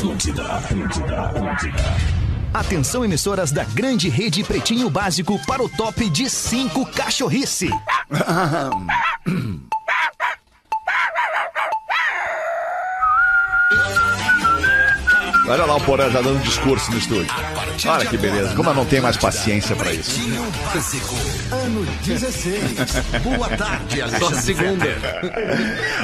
Atlântida, Atlântida, Atlântida. Atenção, emissoras da grande rede Pretinho Básico para o top de 5 cachorrice. Olha lá o Porã já dando discurso no estúdio. Olha que beleza. Como eu não tenho mais paciência pra isso. Ano 16. Boa tarde, Alexandre. segunda.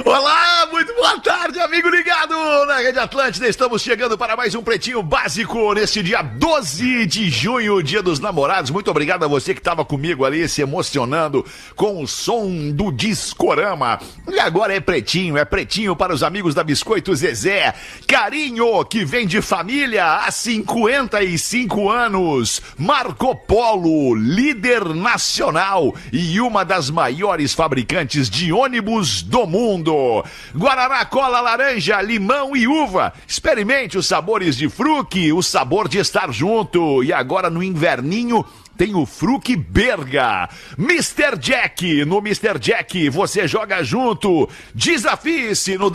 Olá, muito boa tarde, amigo ligado na Rede Atlântida. Estamos chegando para mais um Pretinho Básico neste dia 12 de junho, dia dos namorados. Muito obrigado a você que estava comigo ali se emocionando com o som do Discorama. E agora é Pretinho, é Pretinho para os amigos da Biscoito Zezé. Carinho que vem de família há 55 anos. Marco Polo, líder nacional e uma das maiores fabricantes de ônibus do mundo. Guaraná, cola, laranja, limão e uva. Experimente os sabores de fruque, o sabor de estar junto. E agora no inverninho tem o Fruc Berga. Mr. Jack, no Mr. Jack você joga junto. Desafie-se no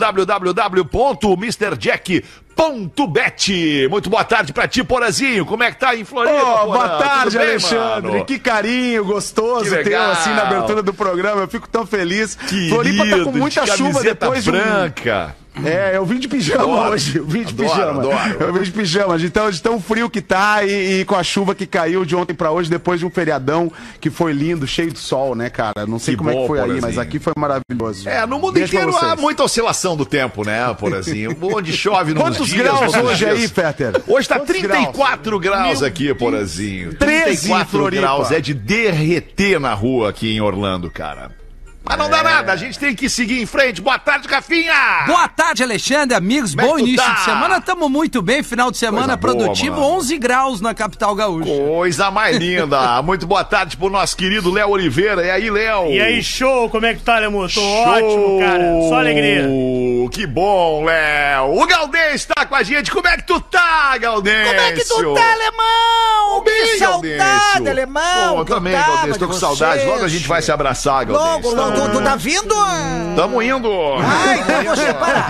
www.mrjack.bet. Muito boa tarde pra ti, Porazinho. Como é que tá em Floripa? Oh, boa tarde, bem, Alexandre. mano? Que carinho gostoso Que teu assim na abertura do programa. Eu fico tão feliz. Querido, Floripa tá com muita de chuva depois de um... branca. É, eu vim de pijama Adoro. hoje. Eu vim de Adoro, pijama. adoro. Eu vim de pijama. De tão, de tão frio que tá e, e com a chuva que caiu de ontem pra hoje, depois de um feriadão que foi lindo, cheio de sol, né, cara? Não sei Que como é bom, que foi aí, Porazinho. mas aqui foi maravilhoso. É, no mundo pra inteiro há muita oscilação do tempo, né, Porazinho? Onde chove nos Quantos dias, graus hoje dias. aí, Fetter? Hoje tá Quantos 34 graus, aqui, Porazinho. 13 em 34 Floripa. graus, é de derreter na rua aqui em Orlando, cara. Mas não É. dá nada, a gente tem que seguir em frente. Boa tarde, Rafinha! Boa tarde, Alexandre, amigos. Como é Bom início tá? de semana. Tamo muito bem. Final de semana Coisa boa, produtivo, mano. 11 graus na capital gaúcha. Coisa mais linda. Muito boa tarde pro nosso querido Léo Oliveira. E aí, Léo? E aí, show, como é que tá, Lemo? Tô Show! ótimo, cara. Só alegria. Que bom, Léo. O Galdêncio tá com a gente. Como é que tu tá, Galdêncio? Como é que tu tá, alemão? Bem, que saudade, Galdêncio. alemão. Eu também, Galdêncio. Tô com saudade. Logo a gente vai se abraçar, Galdêncio. Logo, logo. Tu, tu tá vindo? Tamo indo. Ah, então você para.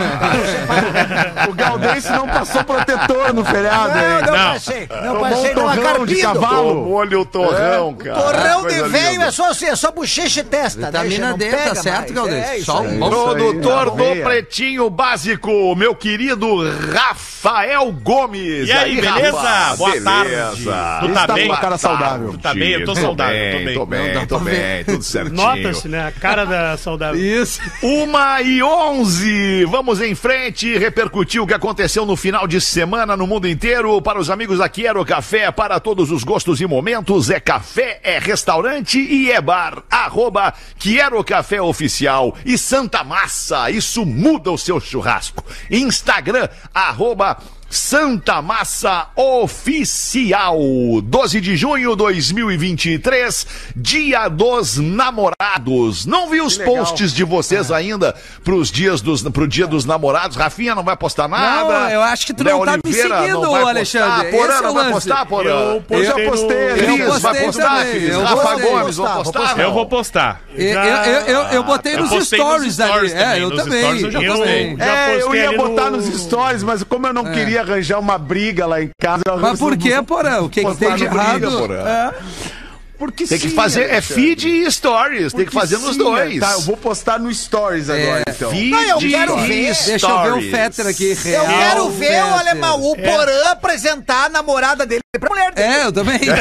O Galdense não passou protetor no feriado, Não, hein? não, Não. passei. Não Tomou passei um numa torrão de cavalo. Tomou-lhe o torrão, cara. Torrão de Coisa veio linda. é só, assim, é só bochecha e testa. Vitamina não D, tá certo. Galdês? É Só um bom Produtor do aí, Pretinho Básico, meu querido Rafael Gomes. E aí, beleza? Rafa? Boa beleza. tarde. Tu Esse tá tá bem? com uma cara saudável. Tarde. Tá bem? Eu tô saudável, tô bem. Tô Não, bem, tô bem, tudo certinho. Nota-se, né? A cara da saudável. Isso. Uma e onze. Vamos em frente repercutir o que aconteceu no final de semana no mundo inteiro. Para os amigos da Quero Café, para todos os gostos e momentos, é café, é restaurante e é bar. Arroba Quero Café Oficial e Santa Massa. Isso muda o seu churrasco. Instagram, arroba Santa Massa Oficial. 12 de junho de 2023, dia dos namorados. Não vi os posts de vocês ainda pros dias dos, pro dia dos namorados. Rafinha não vai postar nada. Não, eu acho que tu Léo não tá me Oliveira seguindo, não vai Alexandre. Porã é não vai postar, Porã? Eu Eu já postei. Cris, Eu vai postei postar, Cris. eu Rafa. Gomes, Vou postar? Eu vou postar. Eu, eu, botei nos stories ali. É, também, eu também. eu já postei. É, eu ia botar no- nos stories, mas como eu não queria arranjar uma briga lá em casa... Mas por que, Porã? O que, que tem de no briga, errado? Porã. É. Porque Tem que sim, fazer, é feed e stories, tem que Porque fazer nos sim, dois. Tá, eu vou postar no stories agora, então. Feed Não, eu quero e ver. stories. Deixa eu ver o Fetter aqui. Eu Real, quero ver o Fetter. alemão, o Porã apresentar a namorada dele pra mulher dele. É, eu também.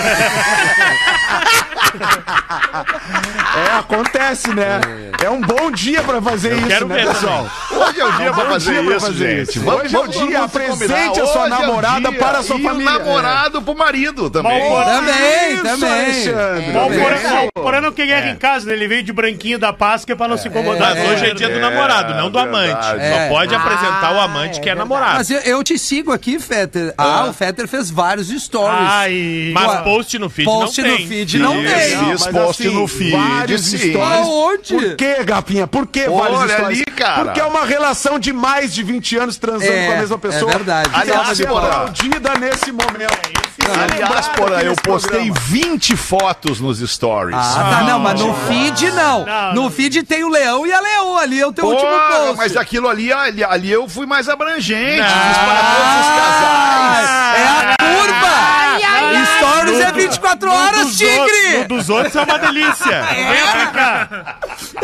É, acontece, né? É um bom dia pra fazer isso, quero né, ver pessoal? Hoje é o dia pra bom fazer dia pra isso, fazer gente. isso. Vamos- Hoje é o vamos- dia, apresente a sua é o namorada dia. para a sua e família. o namorado pro marido também. Também, Isso, também. Alexandre. Mal Também. Porã- Mal Porã não queria em casa, né? Ele veio de branquinho da Páscoa pra não se incomodar. É, Hoje é dia do namorado, não do amante. É. Só pode apresentar o amante que é namorado. Mas eu, te sigo aqui, Fetter. Ah, o Fetter fez vários stories. Ai, Mas post no feed Post não no tem. feed não tem. isso. Mas post assim, no feed, vários sim. Aonde? Por que, Gapinha? Por que vários stories? ali, cara. Porque é uma relação de mais de 20 anos transando É, com a mesma pessoa. é verdade. Que Aliás, ser Porã. aplaudida nesse momento. Aliás, porra, eu postei 20 fotos nos stories. Ah, tá, não, mas no feed não. Não, No não. feed tem o leão e a leoa ali, é o teu último Porra, post. mas aquilo ali, ali, ali eu fui mais abrangente. Não. Fiz para todos os casais. É a turma! Stories é 24 horas, dos tigre! outros- no dos outros é uma delícia. Vem pra cá.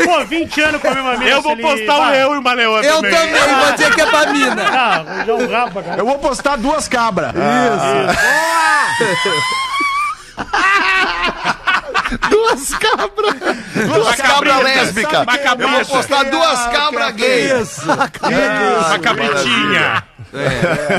Pô, 20 anos com a mesma mina. Eu vou postar o leão e uma leoa Eu também, vou dizer que é pra mina. Ah, vou dar um rabo, cara. Eu vou postar duas cabras. Duas cabras. Duas cabras lésbicas. Uma Eu vou cabeça. postar duas cabras gay. Uma cabritinha.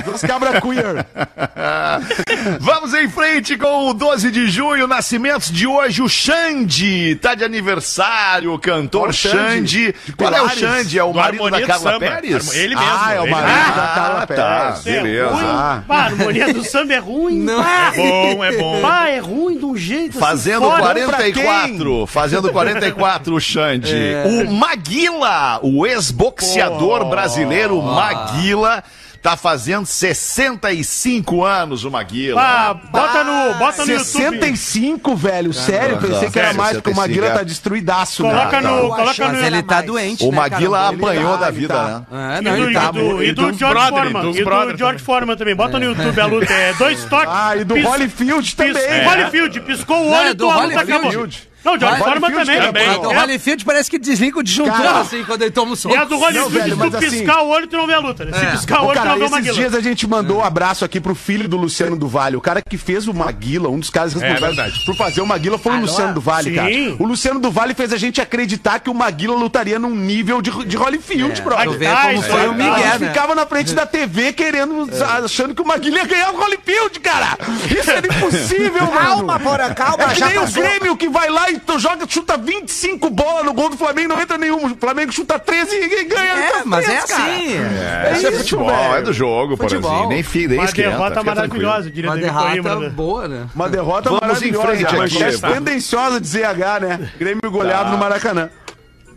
Duas cabras queer. Vamos em frente com o 12 de junho, nascimentos de hoje. O Xande tá de aniversário, o cantor o Xande, Xande. Qual é o. Xande? É o Do marido da Harmonia Carla Samba. Pérez? Ele mesmo. Ah, é o marido mesmo. da Carla Ah, tá. Pérez. É Beleza. ruim. Ah. Pá, a harmonia do samba é ruim. Não. Pá, É bom, é bom. Pá, é ruim de um jeito assim, Fazendo fora. 44, fazendo 44 o Xande. É. O Maguila, o ex-boxeador brasileiro Maguila, tá fazendo 65 anos o Maguila. Pá, bota no, bota no YouTube. 65, velho. Sério, pensei que era mais, porque o 65, Maguila é. tá destruidaço, né? Coloca no, coloca Mas no. ele tá doente, O né, Maguila cara? apanhou Ele da tá, vida, né? tá. É, E não, do, ele e tá do, e do George brother, Foreman. E do George Foreman também. Bota no YouTube a luta. É dois toques. Ah, e do Holyfield também. É. Holyfield, piscou o olho é e do tua luta acabou. Não, o Foreman Holyfield também. também. A do É, Holyfield parece que desliga o disjuntor, assim, quando ele toma o soco. E a do Holyfield, se tu assim- piscar o olho, tu não vê a luta. né? Se É. piscar o olho, tu não vê o esses Maguila. dias a gente mandou um abraço aqui pro filho do Luciano do Vale. O cara que fez o Maguila, um dos caras responsáveis verdade. por fazer o Maguila foi o Luciano do Vale, cara. O Luciano do Vale fez a gente acreditar que o Maguila lutaria num nível de, de Holyfield, É, brother. Ah, como foi é o Miguel, ficava na frente da TV querendo, achando que o Maguila ia ganhar o Holyfield, cara. Isso era impossível, mano. Calma, porra, calma, É que já nem o. Grêmio que vai lá tu joga, chuta 25 bolas no gol do Flamengo, não entra nenhum. O Flamengo chuta 13 e ganha. É, Tá mas é três, cara. assim. É, isso é isso, futebol, velho. é do jogo, Futebol. Porazinho. Nem, fi, nem Uma esquenta. derrota maravilhosa, diria Uma derrota né? boa, né? Uma derrota Vamos em maravilhosa. frente a aqui. manchete Vamos. tendenciosa de ZH, né? Grêmio goleado no Maracanã.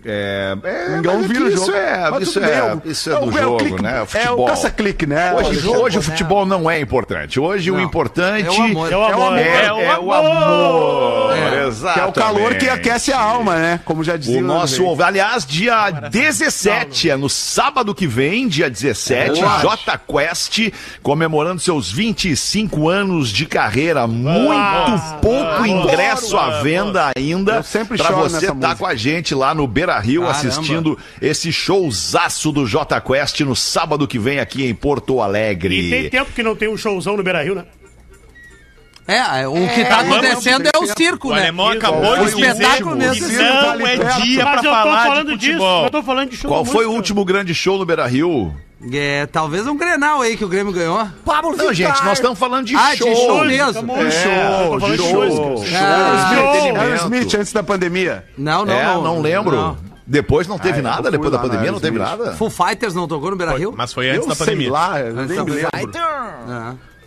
É, é, mas é vira o isso jogo. é, Mas isso tudo bem, é, o- isso é do o jogo, clique- né? É o Futebol. caça-clique, né? Hoje, O jogo, hoje o né? futebol não é importante. Hoje o importante É o amor. É o amor. é, É é o amor. É. É o calor que aquece a alma, né? Como já dizia. O nosso, ouve. aliás, dia 17, é no sábado que vem, dia 17, Boa. J Quest comemorando seus 25 anos de carreira. Muito pouco ingresso à venda ainda. Eu sempre pra choro você nessa tá com a gente lá no Beira Rio Caramba. assistindo esse showzaço do J Quest no sábado que vem aqui em Porto Alegre. E tem tempo que não tem um showzão no Beira Rio, né? É, o que tá acontecendo é o circo, O né? alemão acabou O de dizer espetáculo mesmo. que não é dia pra Mas eu tô falar falando de disso. futebol. Eu tô falando de show Qual foi o último grande show no Beira Rio? É, talvez um Grenal aí que o Grêmio ganhou. Pablo Não, gente, nós estamos falando de Ah, de show. show mesmo. É, falando de show, show. show, Ah, show. Aerosmith antes da pandemia. Não, não, é, não. não, lembro. não. Depois não teve Ah, eu nada, depois da pandemia não teve nada. Full Fighters não tocou no Beira Rio? Mas foi antes Eu da sei pandemia. lá, eu nem me lembro.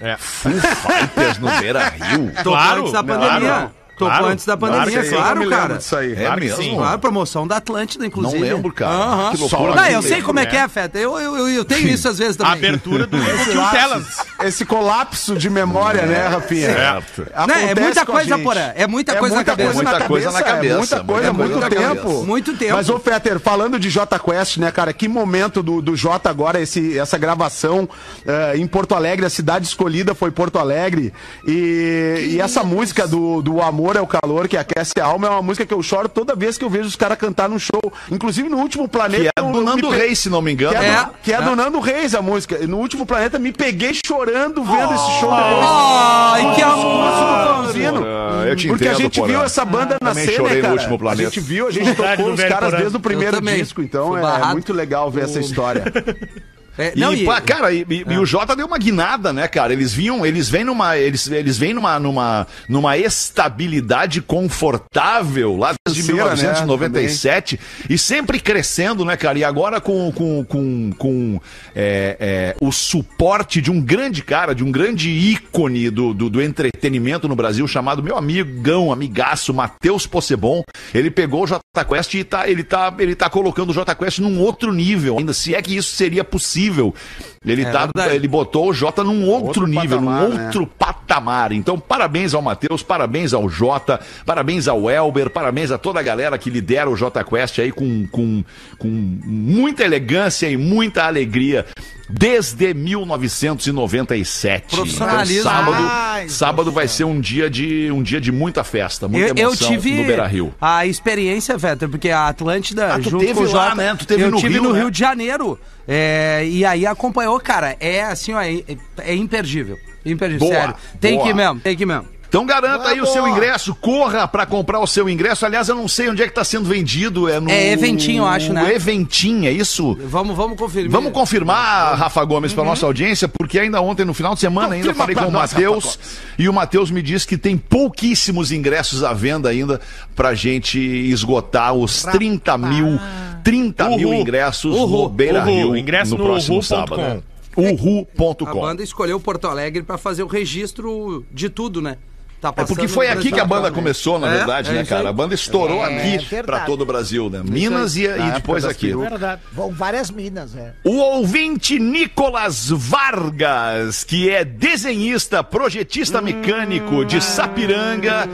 É. É. Foo Fighters no Beira Rio. Tocou Claro, antes da claro. Tocou Claro, antes da claro pandemia, claro, Eu lembro cara. disso aí. É Claro mesmo? sim. Claro, promoção da Atlântida, Não inclusive. lembro, cara. Aham. Que loucura. Não, eu Não sei lembro, como é né? que é, Feta. Eu, eu, eu, eu tenho isso às vezes A também. abertura do um telas. Esse colapso de memória, né, Rafinha? Certo. Não, é Acontece muita a coisa. Porã. É muita coisa na cabeça. Muita coisa na cabeça, É muita coisa, muita muito tempo. cabeça. Muito tempo. Mas, ô, Fetter, falando de J Quest, né, cara, que momento do, do J agora, esse, essa gravação eh, em Porto Alegre, a cidade escolhida foi Porto Alegre. E, e essa música do, do Amor é o Calor, que aquece a alma, é uma música que eu choro toda vez que eu vejo os caras cantar no show. Inclusive no último planeta. Que é do me Nando pe- Reis, se não me engano. Que é, É. que é do Nando Reis a música. No último planeta me peguei chorando vendo esse show depois. Ai, que amor! Te Porque a gente viu essa banda Também nascer, chorei né, no cara? último planeta. A gente viu, a gente tocou os caras desde o primeiro disco, então é barrado. muito legal ver essa história. É, E, não, e- pá, cara, e, e- e o Jota deu uma guinada, né, cara? Eles vinham, eles vêm numa, eles, eles vêm numa, numa, numa estabilidade confortável lá desde né, 1997 e sempre crescendo, né, cara? E agora com, com, com, com é, é, o suporte de um grande cara, de um grande ícone do, do, do entretenimento no Brasil, chamado meu amigão, amigaço, Matheus Possebon. Ele pegou o Jota Quest e tá, ele, tá, ele tá colocando o Jota Quest num outro nível, ainda se é que isso seria possível. Ele, É tá, ele botou o Jota num outro, Outro nível, patamar, num né? outro patamar. Então, parabéns ao Matheus, parabéns ao Jota, parabéns ao Elber, parabéns a toda a galera que lidera o Jota Quest aí com, com, com muita elegância e muita alegria. Desde 1997. Profissionalismo. Então, sábado, Ai, sábado vai ser um dia de um dia de muita festa, muita Eu, eu emoção tive no Beira Rio. a experiência, Vetter, porque a Atlântida, Ah, tu junto teve com o lá, Jota, né? Tu teve eu no tive Rio, no né? Rio de Janeiro. É, e aí acompanhou, cara, é assim, ó, é, é imperdível. Imperdível, Boa, sério. Tem boa. que ir mesmo, tem que ir mesmo. Então garanta aí o seu ingresso, corra pra comprar o seu ingresso. Aliás, eu não sei onde é que tá sendo vendido, é no É Eventim, eu acho, né? Eventim, é isso? Vamos, vamos confirmar. Vamos confirmar, Rafa Gomes, para nossa audiência, porque ainda ontem, no final de semana, ainda eu falei Confirma com o pra Matheus e o Matheus me disse que tem pouquíssimos ingressos à venda ainda pra gente esgotar os 30 mil, 30 mil Uhul. ingressos Uhul. no Beira Rio Uhul. Ingresso no, no próximo uhu.com. sábado. né? A banda escolheu Porto Alegre pra fazer o registro de tudo, né? Tá É porque foi aqui que a banda começou, na É, verdade, é né, isso cara? A banda estourou É aqui verdade. pra todo o Brasil, né? Minas e, e depois aqui. Verdade. Vão várias minas, é. O ouvinte Nicolas Vargas, que é desenhista, projetista mecânico de Sapiranga,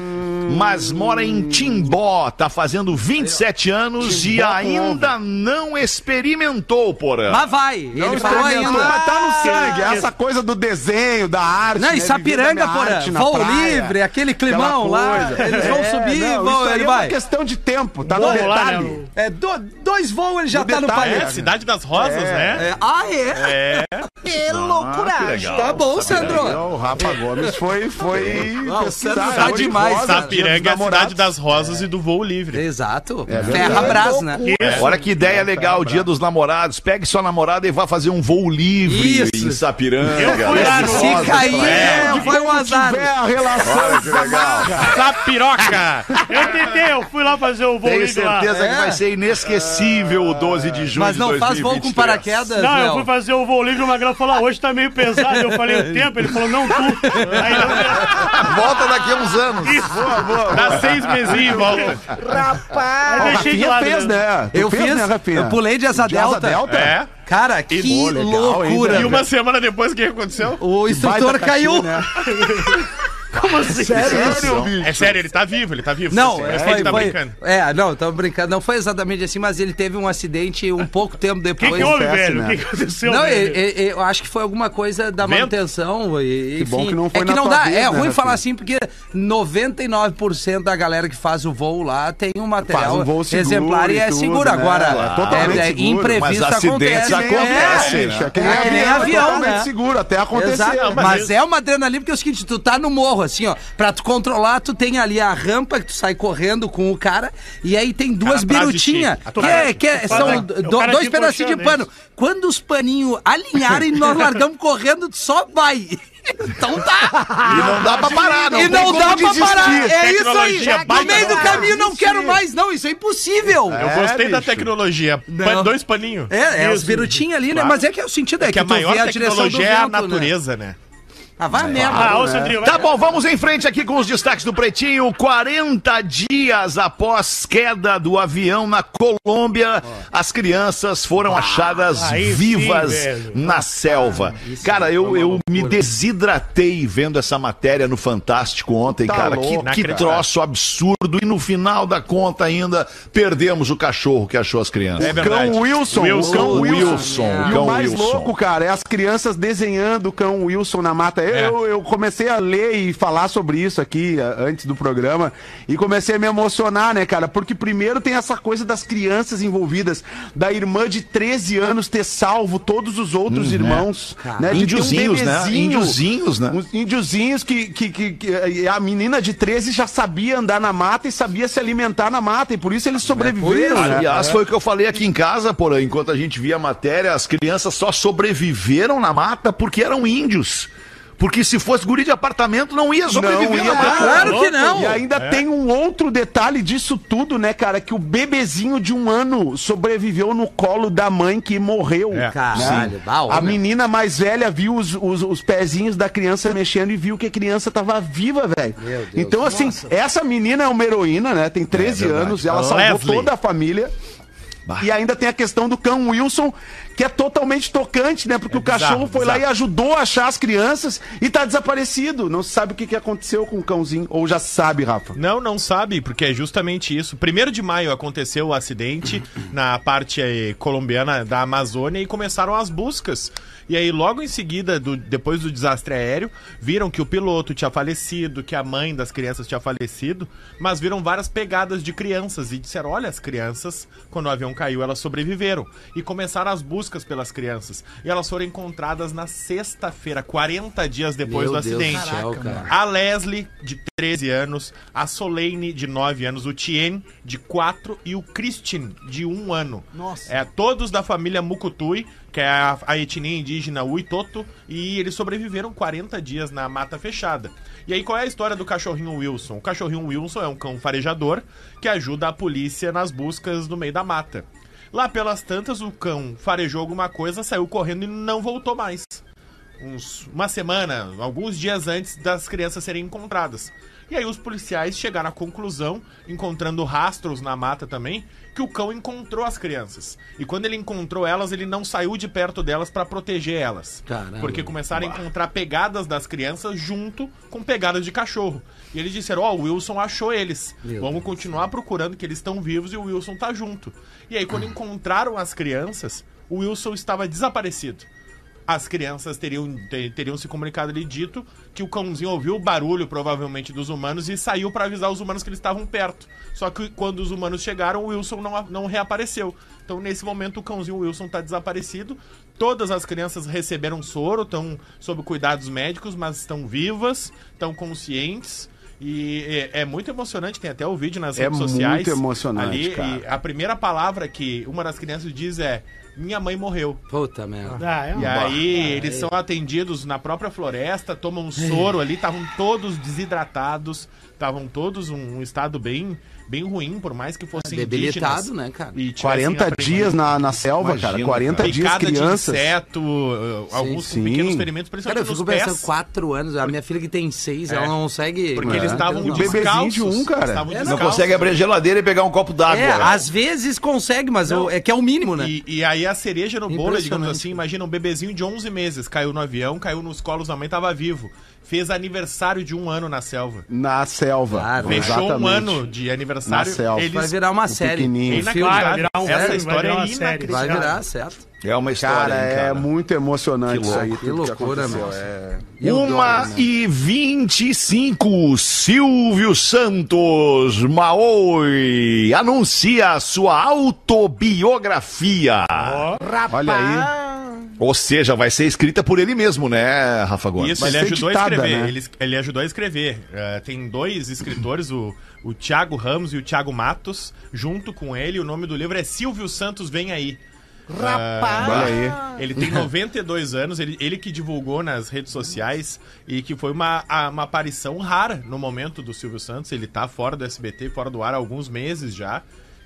mas mora em Timbó, tá fazendo 27 anos e Timbó com ainda não experimentou, porã. Mas vai, ele Não falou ainda. mas tá no sangue. Essa coisa do desenho, da arte. Não, né, e viver Sapiranga, na voo praia, livre, aquele climão lá, eles vão subir, não, vão- ele é vai. uma questão de tempo, tá no Vamos lá, detalhe. né? É, do- dois voos ele já No tá no detalhe, país. É, Cidade das Rosas, né? É, ah, é? Que loucuragem. Tá bom, Sandro. O Rafa Gomes foi, foi Não, pesquisar, Sandro tá demais, rosa, dos Sapiranga é a cidade das rosas e do voo livre. Exato. Ferra Brás, né? Olha que ideia legal, dia dos namorados. Pegue sua namorada e vá fazer um voo livre Isso. em Sapiranga. Eu fui lá Se cair, praia. foi um azar. tiver a relação que legal. Sapiroca! Eu tentei, eu fui lá fazer o voo Tenho livre lá. certeza que É. vai ser inesquecível o 12 de junho Mas não de faz voo 2023. com paraquedas, Não, eu fui fazer o voo livre e o Magrão falou, ah, hoje tá meio pesado. Eu falei, o tempo? Ele falou, não, tu. Aí eu, Volta daqui a uns anos. Dá seis mesinhos e volta. Rapaz. eu deixei de lado. fez, né? Tu Eu fez, fiz, né, Rafinha? eu pulei de asa De asa delta. delta? É. Cara, que Pô, legal, loucura. hein, E uma semana depois, o que aconteceu? O instrutor caiu. cachê, né? Como assim? Sério, bicho? É sério, ele tá vivo, ele tá vivo. Não, é, sim. foi, ele tá foi- brincando. é, não, tava brincando. Não foi exatamente assim, mas ele teve um acidente um pouco tempo O que, depois. que houve, velho? O né? que, que aconteceu, Não, velho? e- e- eu acho que foi alguma coisa da Vento? manutenção. E, Que bom que não foi é que na não tua dá. vez, é né, ruim Rafinha? falar assim, porque 99% da galera que faz o voo lá tem um material um voo exemplar e e é tudo, seguro. né? Agora, É totalmente é, é, seguro, imprevisto mas acidentes acontece. acontecem, É, né? É que nem É, né? seguro, até acontecer. Exato, Não, mas, é uma adrenalina porque é o seguinte, tu tá no morro, assim, ó, pra tu controlar, tu tem ali a rampa que tu sai correndo com o cara, e aí tem duas birutinhas, que, é, que é- faz são a- do- cara dois te pedacinhos de pano. Quando os paninhos alinharem, nós largamos correndo, tu só vai. Então tá. E não dá pra parar, não e não dá pra desistir. parar. É isso aí. No meio do caminho, não quero mais. Não, isso é impossível. Eu gostei da tecnologia. Não. Dois paninhos. É, é os birutinhos ali, né? Mas é que é o sentido, é que, Que a tu maior vê a direção do tecnologia é a vento, né? natureza, né? Ah, vai merda. Ah, ô, Sandrinho, vai. Tá bom, vamos em frente aqui com os destaques do Pretinho. 40 dias após queda do avião na Colômbia, as crianças foram achadas aí sim, vivas velho. na selva. Cara, eu, eu me desidratei vendo essa matéria no Fantástico ontem, Tá cara. louco, Que, que troço absurdo. E no final da conta ainda perdemos o cachorro que achou as crianças. É verdade. Cão Wilson, Wilson. o cão Wilson. Wilson, E cão o mais Wilson. louco, cara, é as crianças desenhando o cão Wilson na mata. Eu, É. eu, eu comecei a ler e falar sobre isso aqui antes do programa e comecei a me emocionar, né, cara? Porque primeiro tem essa coisa das crianças envolvidas, da irmã de 13 anos ter salvo todos os outros irmãos. Né, de ter um Índiozinhos, né? Índiozinhos, né? Uns índiozinhos que, que, que, que a menina de 13 já sabia andar na mata e sabia se alimentar na mata, e por isso eles sobreviveram, né? Aliás, foi o que eu falei aqui em casa, porém, enquanto a gente via a matéria, as crianças só sobreviveram na mata porque eram índios. Porque se fosse guri de apartamento, não ia sobreviver. Não ia Claro que não. E ainda tem um outro detalhe disso tudo, né, cara? Que o bebezinho de um ano sobreviveu no colo da mãe que morreu. É. Caralho, Né? dá A menina mais velha viu os, os, os pezinhos da criança mexendo e viu que a criança tava viva, velho. Então, assim, essa menina é uma heroína, né? Tem 13 verdade. anos, ela salvou Leslie. toda a família. E ainda tem a questão do cão Wilson, que é totalmente tocante, né? Porque É o cachorro bizarro, foi lá e bizarro. ajudou a achar as crianças e tá desaparecido. Não se sabe o que, que aconteceu com o cãozinho. Ou já sabe, Rafa. Não, não sabe, porque é justamente isso. Primeiro de maio aconteceu o acidente na parte eh, colombiana da Amazônia e começaram as buscas. E aí, logo em seguida, do- depois do desastre aéreo, viram que o piloto tinha falecido, que a mãe das crianças tinha falecido, mas viram várias pegadas de crianças e disseram: olha, as crianças, quando o avião caiu, elas sobreviveram. E começaram as buscas pelas crianças. E elas foram encontradas na sexta-feira, 40 dias depois Meu do Deus acidente. céu. A Leslie, de 13 anos, a Solane, de 9 anos, o Tien, de 4 e o Christian, de 1 ano. Nossa. É, todos da família Mukutui, que é a, a etnia indígena Uitoto, e eles sobreviveram 40 dias na mata fechada. E aí, qual é a história do cachorrinho Wilson? O cachorrinho Wilson é um cão farejador que ajuda a polícia nas buscas no meio da mata. Lá pelas tantas, o cão farejou alguma coisa, saiu correndo e não voltou mais uns, uma semana, alguns dias antes das crianças serem encontradas. E aí os policiais chegaram à conclusão, encontrando rastros na mata também, que o cão encontrou as crianças. E quando ele encontrou elas, ele não saiu de perto delas para proteger elas. Caramba. Porque começaram a encontrar pegadas das crianças junto com pegadas de cachorro. E eles disseram: Ó, o Wilson achou eles. Meu Vamos continuar procurando que eles estão vivos e o Wilson tá junto. E aí, quando encontraram as crianças, o Wilson estava desaparecido as crianças teriam, te- teriam se comunicado ali dito que o cãozinho ouviu o barulho, provavelmente, dos humanos e saiu para avisar os humanos que eles estavam perto. Só que quando os humanos chegaram, o Wilson não, não reapareceu. Então, nesse momento, o cãozinho Wilson está desaparecido. Todas as crianças receberam soro, estão sob cuidados médicos, mas estão vivas, estão conscientes. E é, é muito emocionante, tem até o vídeo nas É redes sociais. muito emocionante, ali, cara. E a primeira palavra que uma das crianças diz é: Minha mãe morreu. Puta merda. Ah, é E aí, eles são atendidos na própria floresta, tomam um soro ali, estavam todos desidratados, estavam todos um, um estado bem, bem ruim, por mais que fossem Debilitado, indígenas. né, cara? E tivessem 40 aprendido- dias na, na selva, Imagina, cara. 40 dias Picada de crianças. inseto, uh, alguns sim. com pequenos ferimentos, Cara, principalmente eu nos fico pés. pensando, quatro anos, a minha filha que tem seis, É. ela não consegue... Porque eles É. estavam E o descalços. bebezinho de um, cara. estavam É, Não consegue abrir a geladeira e pegar um copo d'água. É, às vezes consegue, mas Não. eu- é que é o mínimo, né? E, e aí a cereja no bolo, digamos assim, imagina um bebezinho de 11 meses, caiu no avião, caiu nos colos da mãe, tava vivo. Fez aniversário de um ano na selva. Na selva. Claro. Fechou um Exatamente. ano de aniversário. Na selva. Eles Vai virar uma o série. pequenininho. Um É filme. Vai virar um Essa filme, vai história virar é série. inacreditável. Vai virar, certo. É uma história, Cara, hein, é cara. muito emocionante Que isso aí. Que loucura, aconteceu. nossa. É... E Uma né? e 25, Silvio Santos Maoi anuncia sua autobiografia. Olha aí. Ou seja, vai ser escrita por ele mesmo, né, Rafa Gomes? Isso, Vai ele ser ajudou ditada, a escrever. né? Ele, ele ajudou a escrever. Tem dois escritores, o, o Thiago Ramos e o Thiago Matos, junto com ele. O nome do livro é Silvio Santos Vem Aí. Rapaz! Olha aí. Ele tem 92 anos, ele, ele que divulgou nas redes sociais e que foi uma, a- uma aparição rara no momento do Silvio Santos. Ele tá fora do SBT, fora do ar há alguns meses já.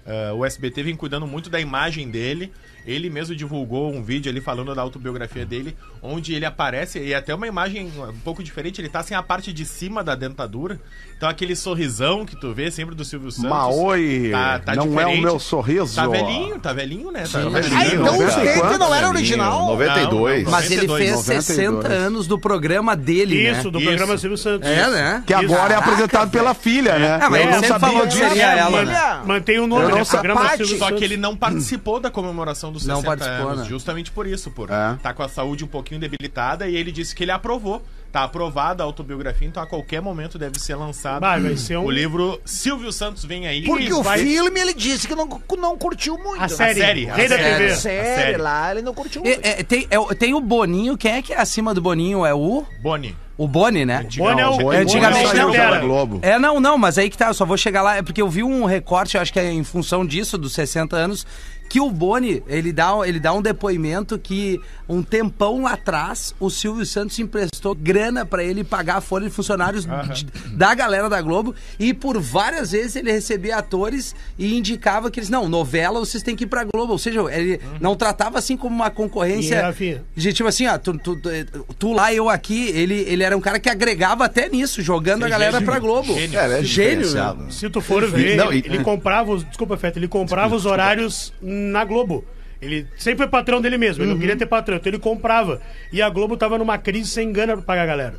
Ah, o SBT vem cuidando muito da imagem dele. Ele mesmo divulgou um vídeo ali falando da autobiografia dele, onde ele aparece, e até uma imagem um pouco diferente, ele tá sem a parte de cima da dentadura. Então aquele sorrisão que tu vê sempre do Silvio Santos. Maoi, não é o diferente. meu sorriso. Tá velhinho, tá velhinho, né? Tá velhinho. Ah, então os 90 e dentes não era velhinho? original? 92. Não, Mas ele 92, fez 92. 60 anos do programa dele, Isso, né? do Isso. programa Silvio Santos. É, né? Que agora é apresentado pela filha, né? Ah, mas Eu ele não sabia falou disso. É, ela, man- né? Mantém o nome, Eu não né? sa- Programa Silvio Só Santos. que ele não participou da comemoração dos Não 60 participou, anos, né? justamente por isso, por É. tá com a saúde um pouquinho debilitada e ele disse que ele aprovou. Tá aprovada a autobiografia, então a qualquer momento deve ser lançado Vai, vai ser um- o livro Silvio Santos Vem Aí. Porque o vai- filme ele disse que não, não curtiu muito. A série, série, Rei a da série. TV. A série, A série. lá, ele não curtiu muito. É, é, tem, é, tem o Boninho, quem é que é acima do Boninho? É o. Boni. O Boni, né? Boni é o... Boni Antigamente é não. Da Globo. É, não, não, mas aí que tá, eu só vou chegar lá, é porque eu vi um recorte, eu acho que é em função disso, dos 60 anos, que o Boni, ele dá, ele dá um depoimento que um tempão lá atrás o Silvio Santos emprestou grana pra ele pagar a folha de funcionários de- da galera da Globo e por várias vezes ele recebia atores e indicava que eles, não, novela vocês têm que ir pra Globo, ou seja, ele não tratava assim como uma concorrência de tipo assim, ó, tu, tu- tu- tu lá, eu aqui, ele, ele era um cara que agregava até nisso, jogando a galera gênio. pra Globo. Gênio. É, ele é Gênio, né? Se tu for ver, Não, e- ele comprava os. Desculpa, Feta, ele comprava os horários na Globo. Ele sempre foi patrão dele mesmo, ele não queria ter patrão, então ele comprava. E a Globo tava numa crise sem gana pra pagar a galera.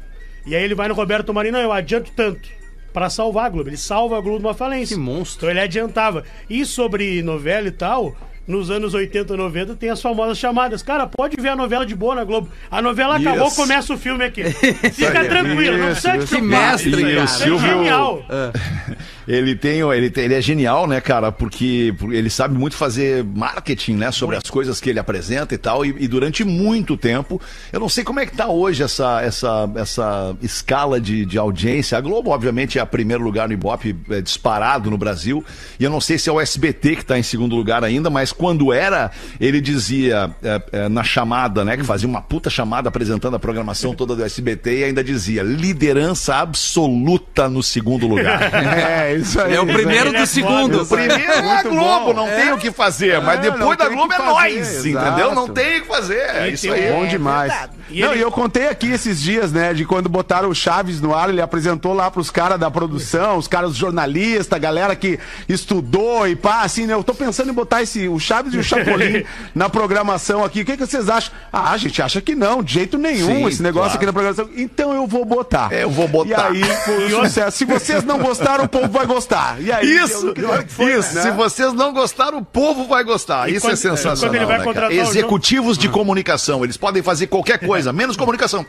E aí ele vai no Roberto Marinho, não, eu adianto tanto. Pra salvar a Globo. Ele salva a Globo de uma falência. Que monstro. Então ele adiantava. E sobre novela e tal, nos anos 80, 90, tem as famosas chamadas. Cara, pode ver a novela de boa na Globo. A novela acabou, começa o filme aqui. Fica tranquilo, não precisa te. Que mestre, cara. é Silvio- genial. Ele tem, ele tem, ele é genial, né, cara? Porque ele sabe muito fazer marketing, né, sobre as coisas que ele apresenta e tal. E, e durante muito tempo, eu não sei como é que tá hoje essa, essa, essa escala de, de audiência. A Globo, obviamente, é a primeiro lugar no Ibope, é disparado no Brasil. E eu não sei se é o SBT que tá em segundo lugar ainda, mas quando era, ele dizia é, é, na chamada, né, que fazia uma puta chamada apresentando a programação toda do SBT e ainda dizia liderança absoluta no segundo lugar. É, isso aí. É o primeiro Ele é do segundo. O primeiro é a Globo, bom. não tem o que fazer. Mas É, depois da Globo é nós, entendeu? Não tem o que fazer. É isso aí. Bom demais. E não, ele- e eu contei aqui esses dias, né, de quando botaram o Chaves no ar, ele apresentou lá pros caras da produção, os caras jornalistas, a galera que estudou e pá, assim, né? Eu tô pensando em botar esse, o Chaves e o Chapolin na programação aqui. O que, que vocês acham? Ah, a gente acha que não, de jeito nenhum, Sim, esse negócio claro. aqui na programação. Então eu vou botar. É, eu vou botar. E aí, foi um sucesso. Se vocês não gostaram, o povo vai gostar. E aí, Isso, isso. né? Se vocês não gostaram, o povo vai gostar. E isso quando- é sensacional. quando ele vai né, Executivos de comunicação, eles podem fazer qualquer coisa, menos comunicação.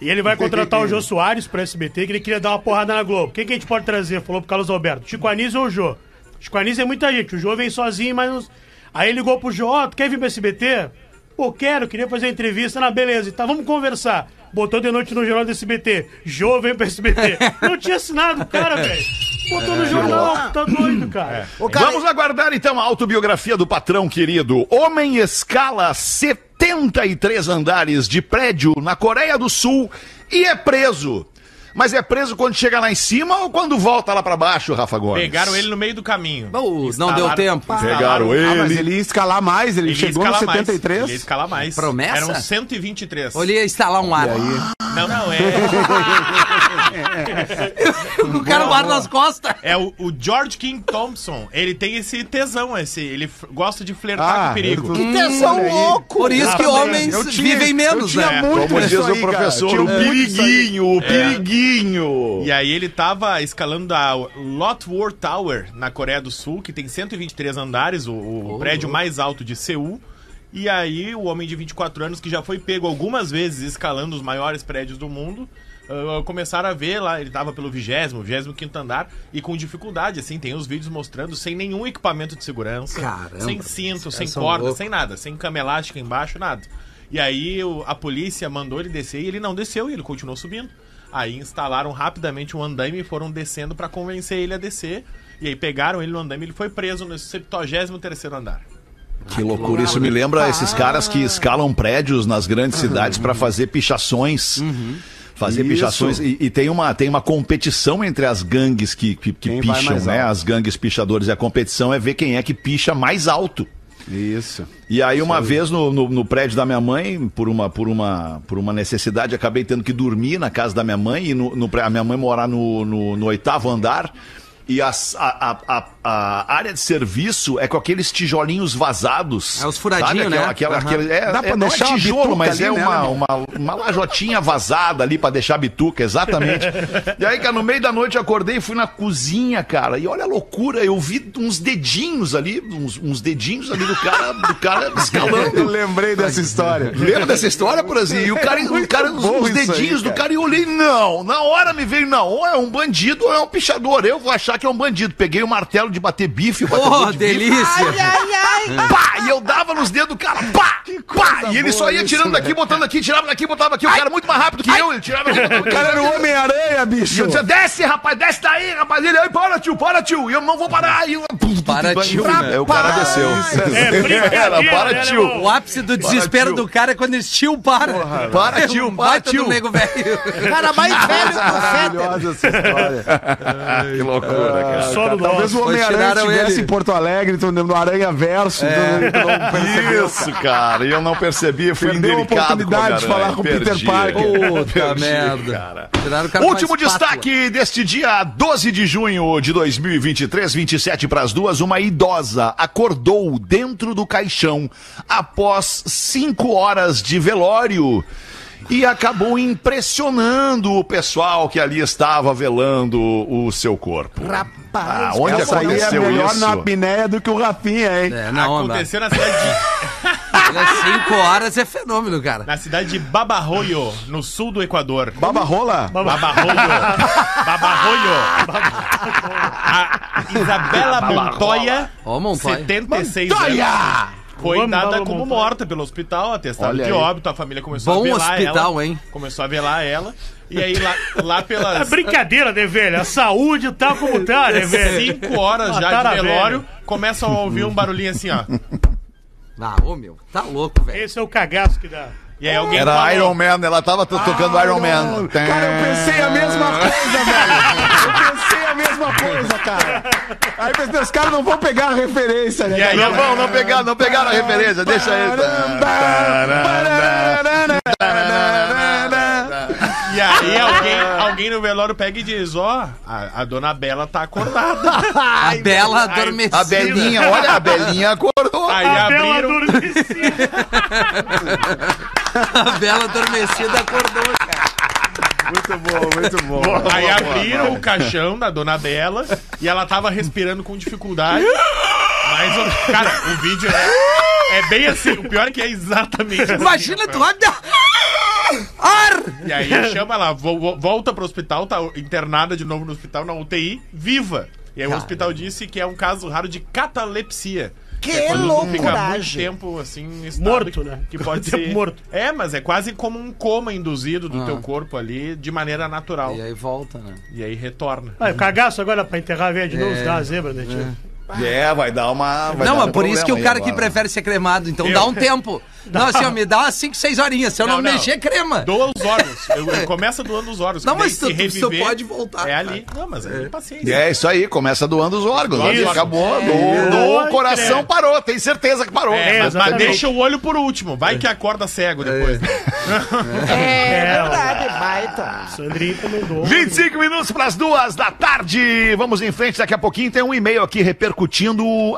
E ele vai contratar o Jô Soares pro SBT, que ele queria dar uma porrada na Globo. Quem que a gente pode trazer? Falou pro Carlos Alberto. Chico Anísio ou o Jô? Chico Anísio é muita gente. O Jô vem sozinho, mas... Não... Aí ele ligou pro Jô. Ó, tu quer vir pro SBT? Pô, quero. Queria fazer uma entrevista. Na beleza. Então vamos conversar. Botou de noite no jornal do SBT. Jô vem pro SBT. Não tinha assinado o cara, velho. Botou no jornal. Tá doido, cara. Ô, cara, Vamos aguardar então a autobiografia do patrão querido. Homem escala 73 andares de prédio na Coreia do Sul e é preso. Mas é preso quando chega lá em cima ou quando volta lá pra baixo, Rafa Gomes? Pegaram ele no meio do caminho. Oh, não deu tempo. Pegaram Ah, mas ele. ele ia escalar mais, ele, Ele ia chegou no escalar mais. 73. Ele ia escalar mais. Promessa? Eram 123. Ou ele ia instalar um ar. Não, não, é. o cara guarda nas costas. É o, o George King Thompson. Ele tem esse tesão, esse. Ele gosta de flertar com o perigo. que tesão Olha aí. louco! Por isso que Ah, homens eu tinha- vivem menos, eu tinha né? muito Como diz o aí, cara. professor, o periguinho, o periguinho. E aí ele tava escalando a Lotwar Tower na Coreia do Sul, que tem 123 andares, o, o prédio mais alto de Seul. E aí o homem de 24 anos, que já foi pego algumas vezes escalando os maiores prédios do mundo, ah, começaram a ver lá, ele tava pelo vigésimo, vigésimo quinto andar, e com dificuldade, assim, tem os vídeos mostrando, sem nenhum equipamento de segurança, Caramba, sem cinto, sem corda, loucos. sem nada, sem cama elástica embaixo, nada. E aí o- a polícia mandou ele descer e ele não desceu e ele continuou subindo. Aí instalaram rapidamente um andaime e foram descendo pra convencer ele a descer. E aí pegaram ele no andaime e ele foi preso no 73º andar. Que loucura, isso me lembra esses caras que escalam prédios nas grandes cidades pra fazer pichações. Fazer Isso. pichações. E, e tem, uma, tem uma competição entre as gangues que, que, que picham, né? alto. As gangues pichadores. E a competição é ver quem é que picha mais alto. Isso. E aí, uma vez no, no, no prédio da minha mãe, por uma, por, uma, por uma necessidade, acabei tendo que dormir na casa da minha mãe. E no, no a minha mãe morar no, no, no oitavo andar. E a, a, a, a área de serviço é com aqueles tijolinhos vazados. É os furadinhos? Aquela- né? Aquela, aquele- é, Dá pra é, não é deixar tijolo, mas é né, uma, uma, uma lajotinha vazada ali pra deixar a bituca, exatamente. e aí, cara, no meio da noite eu acordei e fui na cozinha, cara. E olha a loucura, eu vi uns dedinhos ali, uns, uns dedinhos ali do cara, do cara Eu escalando. lembrei dessa história. Lembra dessa história, por assim? E o cara, o cara os, bom os isso aí, dedinhos do cara. e eu olhei, não. Na hora me veio, não, ou é um bandido ou é um pichador. Eu vou achar que é um bandido. Peguei o martelo de bater bife, batedor Oh, de bife. delícia! Pá! E eu dava nos dedos do cara, pá! Pá! E ele só ia tirando isso, daqui, botando aqui, tirava daqui, botava aqui. O cara muito mais rápido que eu, ele tirava aqui, botava O cara era o Homem-Aranha, E bicho. eu dizia, desce, rapaz, desce daí, rapaz. Ele, aí, para, tio, para, tio. E eu não vou parar. E eu, Para, tio, né? Aí o cara desceu. É, brincadeira, Era, para, né, tio. O ápice do desespero do cara é quando esse tio para. Para, É tio, para, tio. nego velho. Cara mais velho do Fetter. Maravilhosa essa história. Que loucura, cara. Só no Talvez nosso. o Homem-Aranha estivesse ele. em Porto Alegre, no Aranha Verso. tu não percebeu. Isso, cara. E eu não percebi, fui Perdeu a indelicado oportunidade de falar com o Peter Parker. Puta merda. cara. Último destaque deste dia 12 de junho de 2023, 27 para as duas, uma idosa acordou dentro do caixão após cinco horas de velório e acabou impressionando o pessoal que ali estava velando o seu corpo. Ah, Rapaz. onde Essa aí é aconteceu melhor isso? na apneia do que o Rafinha, hein? É, não, não. Aconteceu na cidade, de, Cinco horas é fenômeno, cara. na cidade de Babarroio, no sul do Equador. Baba rola? Babarroio. Babarroio. A Isabela Montoya, Ó, Montoya. 76 anos. Foi Vamos, dada como Montoya. morta pelo hospital, atestado Olha de aí. óbito, a família começou Bom a velar hospital, ela. hein? Começou a velar ela. E aí lá, lá É pelas brincadeira, né, velho? A saúde tá como tá, né, velho? 5 horas já Mataram a de velório, velha. começam a ouvir um barulhinho assim, ó. Ah, ô meu, tá louco, velho. Esse é o cagaço que dá. E aí alguém Era falou, Iron Man, ela tava to- tocando Iron Man. Cara, eu pensei a mesma coisa, velho. Eu pensei mesma coisa, cara. Aí os caras não vão pegar a referência, né? E aí, Não vão, não pegaram, não pegaram a referência, deixa aí. E aí alguém, alguém no velório pega e diz, ó, a, a dona Bela tá acordada. A Bela adormecida. A Belinha, olha, a Belinha acordou. Aí A Bela abriram, adormecida. A Bela adormecida acordou, cara. Muito bom, muito bom. aí abriram o caixão da dona Bela e ela tava respirando com dificuldade. Mas, o- cara, o vídeo é, é bem assim. O pior é que é exatamente assim. Imagina tu vai dar... Ar! E aí chama vo- volta pro hospital, tá internada de novo no hospital, na UTI, viva. E aí o hospital disse que é um caso raro de catalepsia. Que é fica muito tempo assim, estado Morto, que- né? Que pode Tempo ser. morto. É, mas é quase como um coma induzido do teu corpo ali, de maneira natural. E aí volta, né? E aí retorna. Ah, o cagaço agora pra enterrar a velha de novo, dá uma zebra, né, tio? É, vai dar uma. vai não, dar mas um por isso que o cara aí que agora. prefere ser cremado. Então dá um tempo. Não, assim, ó, me dá umas 5, 6 horinhas. Se eu não, Não, não. mexer, crema. Doa os órgãos. Eu, eu começo doando os órgãos. Não, mas tu- tu- tu reviver, pode voltar, É cara. ali. Não, mas é, paciência. É isso aí, começa doando os órgãos. Órgãos. acabou, doou, doou, o coração É. parou, tem certeza que parou. É, mas, mas exatamente. deixa o olho por último. Vai que acorda cego depois. É É, verdade, baita. Sandrinho encomendou. 25 minutos para as duas da tarde. Vamos em frente, daqui a pouquinho tem um e-mail aqui repercutindo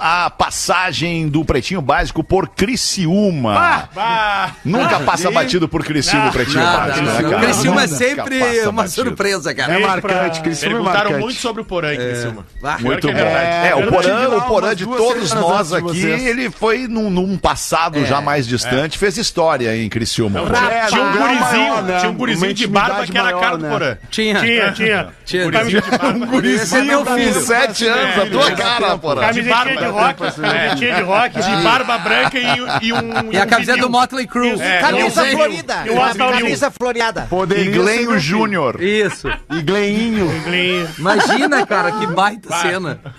a passagem do Pretinho Básico por Criciúma. Bah, Nunca passa batido por Criciúma o Pretinho Não, Básico, não, né, não. cara? Criciúma é sempre uma batido. surpresa, cara. É marcante, Criciúma é perguntaram marcante. muito sobre o Porã em Criciúma. Pior que é bom. verdade. É, Eu o Porã, o Porã de todos nós de aqui, ele foi num, num passado É. já mais distante, fez história em Criciúma. É, Tinha um gurizinho, maior, né? tinha um gurizinho Uma de barba que era a cara do né? Porã. Tinha. Tinha, tinha. Tinha. Gurizinho de barba. É meu filho. Sete anos, a tua cara, Porã. Camisetinha barba, de né? rock, camisetinha de rock. De barba branca e, e um. E a camiseta do Motley Crue. É, Camisa florida. E Camisa floreada. Poderia E ser Glenho Júnior. Isso. E Gleinho. Imagina, cara, que baita cena.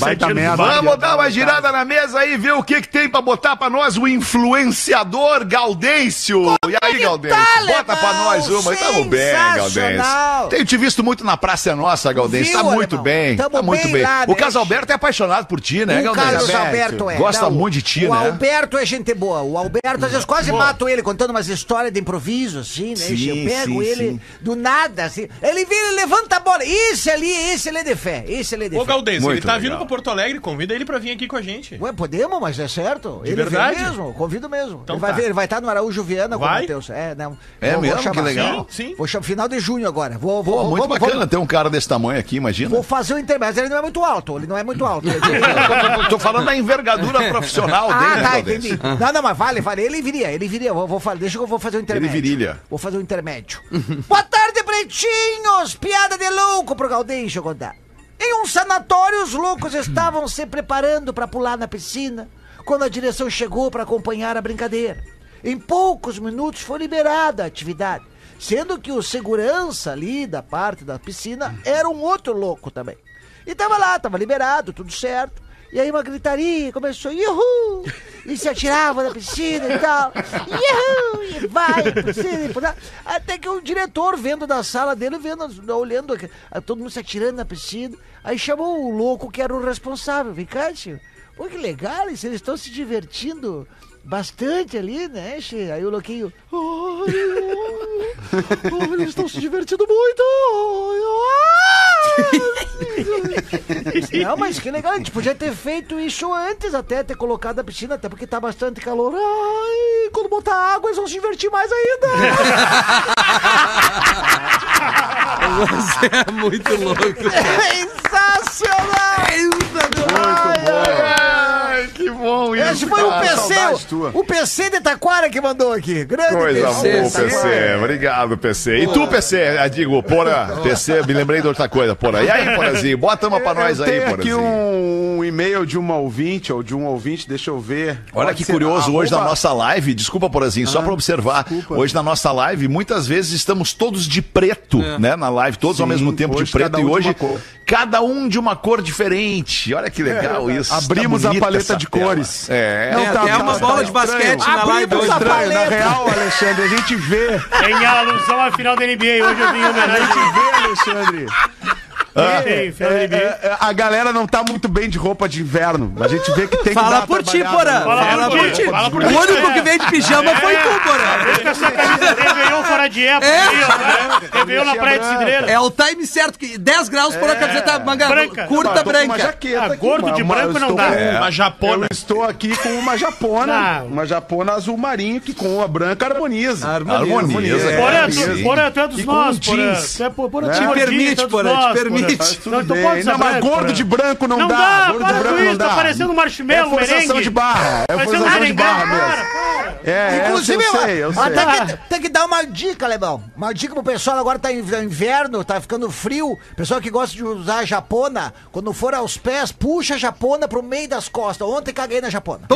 Baita de merda. Vamos dar uma girada na mesa aí, ver o que, que tem pra botar pra nós o influenciador Gaudêncio. E aí, Gaudêncio? tá, bota pra nós uma. Tamo bem, Gaudêncio. Tenho te visto muito na Praça Nossa, Gaudêncio. Tá muito alemão? bem. Tamo tá muito bem bem. lá, o né? Casalberto é apaixonado por ti, né, O Carlos? Alberto é. Gosta Não, muito de ti, o né? Alberto é gente boa. O Alberto, às vezes, quase mato ele contando umas histórias de improviso, assim, né? Sim, eu pego sim, ele sim. do nada, assim. Ele vira e levanta a bola. Esse ali, esse ele é de fé. Esse ele é de Ô, fé. Ele Muito tá legal. vindo pra Porto Alegre, convida ele pra vir aqui com a gente. Ué, podemos, mas é certo. ele verdade? vem mesmo, convido mesmo. Então ele vai tá. ver, ele vai estar no Araújo Viana com o Vai? Matheus. É, não. É mesmo? Que legal. Sim, sim. Vou chamar final de junho agora. Vou, vou, Pô, muito vou, bacana vou, ter um cara desse tamanho aqui, imagina. vou fazer o intermédio. Ele não é muito alto, ele não é muito alto. Tô, tô falando da envergadura profissional dele, Ah, tá, entendi. Não, não, mas vale, vale. Ele viria, ele viria. Vou, vou, deixa que eu vou fazer o intermédio. Ele virilha. Vou fazer o intermédio. Boa tarde, pretinhos! Piada de louco pro Gaudêncio contar. Em um sanatório, os loucos estavam se preparando para pular na piscina quando a direção chegou para acompanhar a brincadeira. Em poucos minutos foi liberada a atividade, sendo que o segurança ali da parte da piscina era um outro louco também. E tava lá, tava liberado, tudo certo. E aí uma gritaria, começou, Yuhu! E se atirava na piscina e tal. Yuhu! E vai, na piscina, e lá. Até que o diretor, vendo da sala dele, vendo, olhando, todo mundo se atirando na piscina. Aí chamou o louco que era o responsável. Vem cá, tio. Pô, que legal, eles estão se divertindo bastante ali, né, che? Aí o louquinho. Ai, ai, ai, eles estão se divertindo muito! Não, mas que legal, a gente podia ter feito isso antes, até ter colocado a piscina, até porque tá bastante calor. Ai, quando botar água, eles vão se divertir mais ainda! Você é muito louco. Sensacional! Ai, que bom isso. Esse foi o. PC, o PC de Taquara que mandou aqui. Grande Coisa PC. boa, PC. Obrigado, PC. E tu, PC, eu digo, Porã, PC, me lembrei de outra coisa, Porã. E aí, Porãzinho, bota uma pra nós eu aí, tenho aqui um, e-mail de uma ouvinte, ou de um ouvinte, deixa eu ver. Olha Pode que curioso, hoje na nossa live, desculpa, Porazinho, só pra observar. desculpa. Hoje na nossa live, muitas vezes estamos todos de preto, né? Na live, todos ao Sim, mesmo tempo de preto. E um de hoje. Cada um de uma cor diferente. Olha que legal isso. Abrimos Tá a paleta de tela. cores. É. Tem até uma bola de basquete na live hoje. Estranho. Na real, Alexandre, a gente vê. Tem a alusão à final da NBA. Hoje eu vim em A homenagem. gente vê, Alexandre. Da É, NBA. é, é, a galera não tá muito bem de roupa de inverno. A gente vê que tem que Fala por ti, Porã. né? Fala por ti, fala por ti. O único que veio de pijama foi tu, Porã. Com essa camisa Réveillon fora de época. É. aí, ó, né? Réveillon na Praia de Cidreira. É o time certo, que 10 graus por a camiseta manga Branca. curta Tô com uma branca. jaqueta Ah, gordo uma- de uma- branco não dá. com- Uma japona. Eu estou aqui com uma japona, Não. uma japona azul marinho que com a branca harmoniza. Harmoniza. É, Porã, tu, é dos um Porã. é, é Te permite, é Porã, te nós, permite. Mas tudo Não, então pode usar Não, mas branco, gordo de branco não, Não dá. dá, gordo de branco isso, não tá dá. parecendo um marshmallow, É forçação merengue. de barra. É Parecendo forçação de barra mesmo. É, Inclusive, eu sei, eu sei. até Ah. que, tem que dar uma dica, Lebão. Uma dica pro pessoal agora tá em inverno, tá ficando frio. Pessoal que gosta de usar a japona, quando for aos pés, puxa a japona pro meio das costas. Ontem caguei na japona.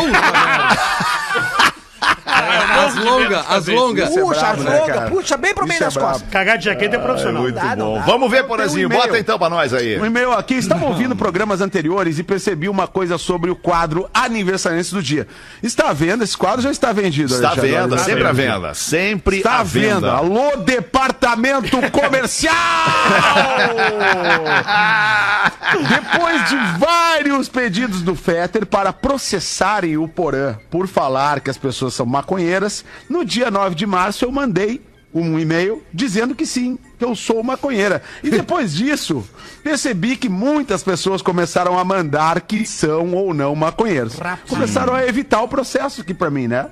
As longas, as longas. É Puxa, brabo, as né, longas, puxa bem pro meio é das costas. Cagar de jaqueta é profissional. Muito bom. dá. Vamos ver, Porazinho. um. Bota então pra nós aí. Um e-mail aqui. Estava ouvindo programas anteriores e percebi uma coisa sobre o quadro aniversariante do dia. Está à venda? Esse quadro já está vendido. Está à venda, sempre à venda. Sempre Está à à venda. venda. Alô, departamento comercial! Depois de vários pedidos do Fetter para processarem o Porã por falar que as pessoas são maconheiras, no dia 9 de março eu mandei um e-mail dizendo que sim, que eu sou maconheira. E depois disso, percebi que muitas pessoas começaram a mandar que são ou não maconheiros. Começaram a evitar o processo aqui pra mim, né?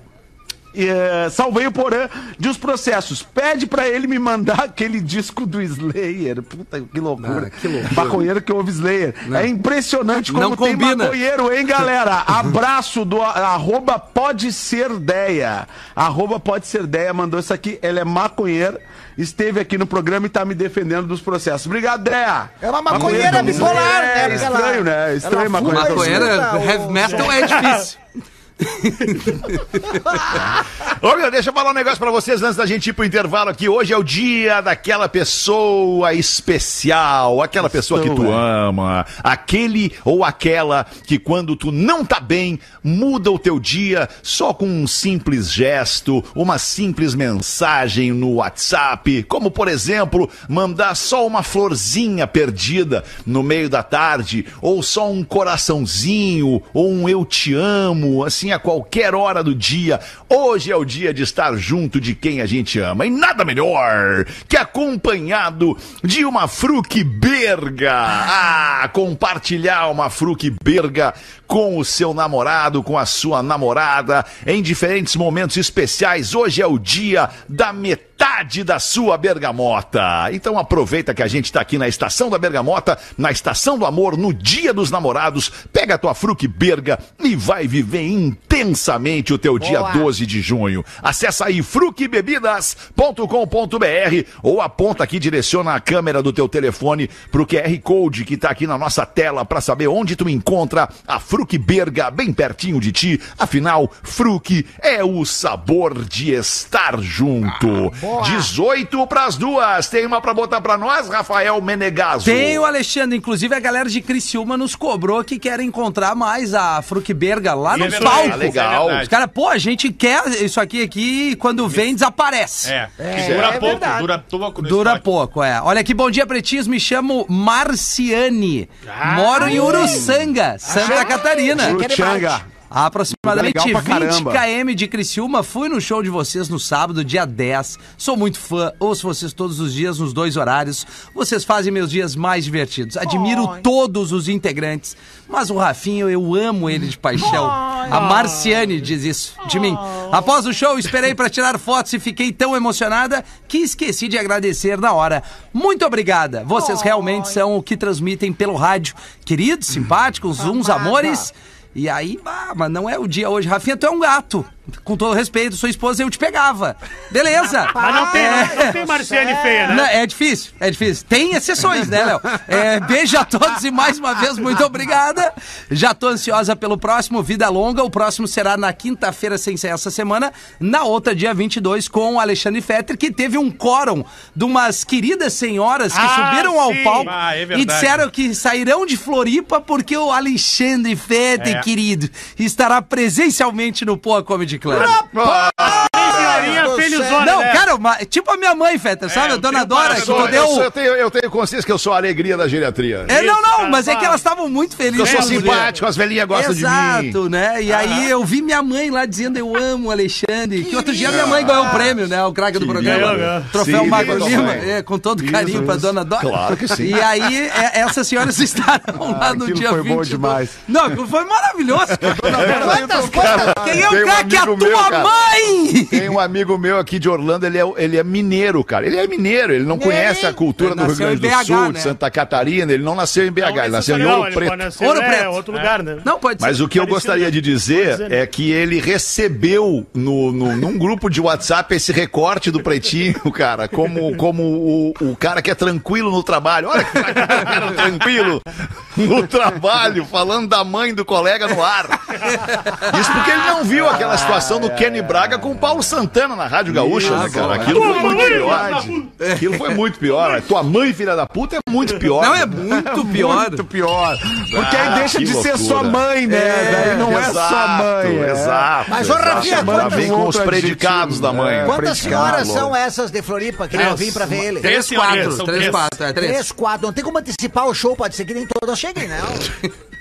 Eh, salvei o Porã de os processos. Pede pra ele me mandar aquele disco do Slayer. Puta, que loucura. Ah, que loucura. Maconheiro que ouve Slayer. É impressionante como Não tem combina. maconheiro, hein, galera? Abraço do arroba pode ser ideia. Arroba pode ser ideia mandou isso aqui. Ele é maconheiro. Esteve aqui no programa e tá me defendendo dos processos. Obrigado, Déa. É uma maconheira bipolar, né? É Porque ela- estranho, né? É estranho ela maconheira. fuma e Maconheira, o- heavy metal é difícil. Ô, meu, deixa eu falar um negócio pra vocês antes da gente ir pro intervalo aqui. Hoje é o dia daquela pessoa especial, aquela pessoa que tu ama, aquele ou aquela que quando tu não tá bem, muda o teu dia só com um simples gesto, uma simples mensagem no WhatsApp, como por exemplo, mandar só uma florzinha perdida no meio da tarde, ou só um coraçãozinho, ou um eu te amo, assim a qualquer hora do dia. Hoje é o dia de estar junto de quem a gente ama. E nada melhor que acompanhado de uma Fruc Berga. Ah, compartilhar uma Fruc Berga com o seu namorado, com a sua namorada, em diferentes momentos especiais. Hoje é o dia da metade da sua bergamota. Então aproveita que a gente está aqui na Estação da Bergamota, na Estação do Amor, no Dia dos Namorados. Pega a tua Fruc Berga e vai viver inteiro intensamente o teu dia 12 de junho. Acesse aí fruquebebidas.com.br ou aponta aqui, direciona a câmera do teu telefone pro QR Code que tá aqui na nossa tela para saber onde tu encontra a Fruque Berga bem pertinho de ti. Afinal, Fruque é o sabor de estar junto. 18 pras duas. Tem uma pra botar pra nós, Rafael Menegaso? Tem o Alexandre, inclusive a galera de Criciúma nos cobrou que quer encontrar mais a Fruqueberga lá no palco. Ah, legal. é Os caras, pô, a gente quer isso aqui aqui e quando vem desaparece. É, É, dura é pouco, verdade. dura pouco Dura estoque. pouco, é. Olha aqui, bom dia, pretinhos. Me chamo Marciane. Moro em Uruçanga, Santa Catarina. Uruchanga. A aproximadamente Legal pra 20 caramba. km de Criciúma, fui no show de vocês no sábado, dia 10. Sou muito fã, ouço vocês todos os dias nos dois horários. Vocês fazem meus dias mais divertidos. Admiro todos os integrantes, mas o Rafinho, eu amo ele de paixão. A Marciane diz isso de mim. Após o show, esperei para tirar fotos e fiquei tão emocionada que esqueci de agradecer na hora. Muito obrigada. Vocês realmente são o que transmitem pelo rádio. Queridos, simpáticos, uns amores. E aí, ah, mas não é o dia hoje. Rafinha, tu é um gato. Com todo respeito, sua esposa eu te pegava. Beleza. Mas não tem, É. não tem Marciane feia, né? Não, é difícil, é difícil. Tem exceções, né, Léo? É, beijo a todos e mais uma vez, muito obrigada. Já tô ansiosa pelo próximo Vida Longa. O próximo será na quinta-feira, sem ser essa semana. Na outra, dia 22, com o Alexandre Fetter, que teve um quórum de umas queridas senhoras que Ah, subiram ao sim. palco Ah, é e disseram que sairão de Floripa porque o Alexandre Fetter, É. querido, estará presencialmente no Poa Comedy Club. Senhorinha do felizona, Não, né? cara, uma- tipo a minha mãe, Fetter, sabe? É, a dona Dora, Eu, que tu deu... eu tenho, eu tenho consciência que eu sou a alegria da geriatria. É, não, não, cara, mas é que elas estavam muito felizes. Eu sou simpático, as velhinhas gostam de mim. Exato, né? E aí eu vi minha mãe lá dizendo eu amo o Alexandre. Que outro dia minha mãe ganhou o prêmio, né? O craque do programa. Ganhou. Troféu Sim, Magro Lima. É, com todo carinho pra dona Dora. Claro que sim. E aí é, essas senhoras estarão lá no dia foi bom 22. demais. Não, foi maravilhoso. que a dona Dora- Quantas, quantas? Quem é o um craque? A meu, tua cara. mãe! Tem um amigo meu aqui de Orlando, ele é, ele é mineiro, cara. Ele é mineiro, ele não conhece a cultura Ele do Rio Grande do BH, Sul, né? de Santa Catarina. Ele não nasceu em BH, ele nasceu em Não, Ouro Preto. nascer, Ouro é, Preto. outro lugar, né? Não, pode ser. Mas o que eu gostaria né? de dizer dizer, né? é que ele recebeu no, no, num grupo de WhatsApp esse recorte do Pretinho, cara, como, como o, o cara que é tranquilo no trabalho. Olha que cara tranquilo no trabalho, falando da mãe do colega no ar. Isso porque ele não viu aquela situação do Kenny Braga com o Paulo Santana na Rádio Gaúcha, né, cara? Aquilo foi muito pior. Aquilo foi muito pior. Tua mãe, filha da puta, é muito pior. Não, é muito pior. Muito pior. Porque aí Ah, deixa de ser sua mãe, né? Daí não é sua mãe. é. Exato. Mas, ô. Rafinha, quantas- vem com os predicados da mãe. né? Quantas senhoras são essas de Floripa que vão vir pra ver ele? Três, quatro. Três, quatro. É, três. Três, quatro. Não tem como antecipar o show, pode ser que nem todas cheguem, não.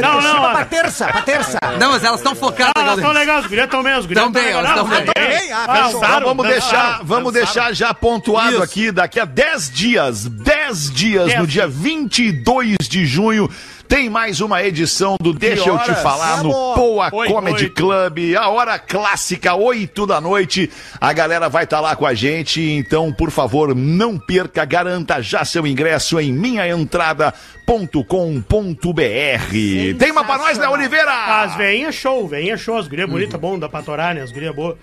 Não, não, Pra terça, pra terça. Não, mas elas estão focadas. Elas estão legais, os gurias estão mesmo. os gurias Tão bem, elas tão Não, bem. ah, Ah, dançaram, Vamos deixar, vamos deixar já pontuado Isso. aqui, daqui a 10 dias, 10 dias, no dia 22 de junho, tem mais uma edição do Deixa Eu Te? Falar no. Poa Oito, Comedy oito. Club, a hora clássica, 8 da noite. A galera vai estar lá com a gente, então, por favor, não perca, garanta já seu ingresso em minhaentrada.com.br. Tem uma pra nós, Léo Oliveira? As veinhas show, veinha show, as gurias bonitas, bom, dá pra torar, né? As gurias boas.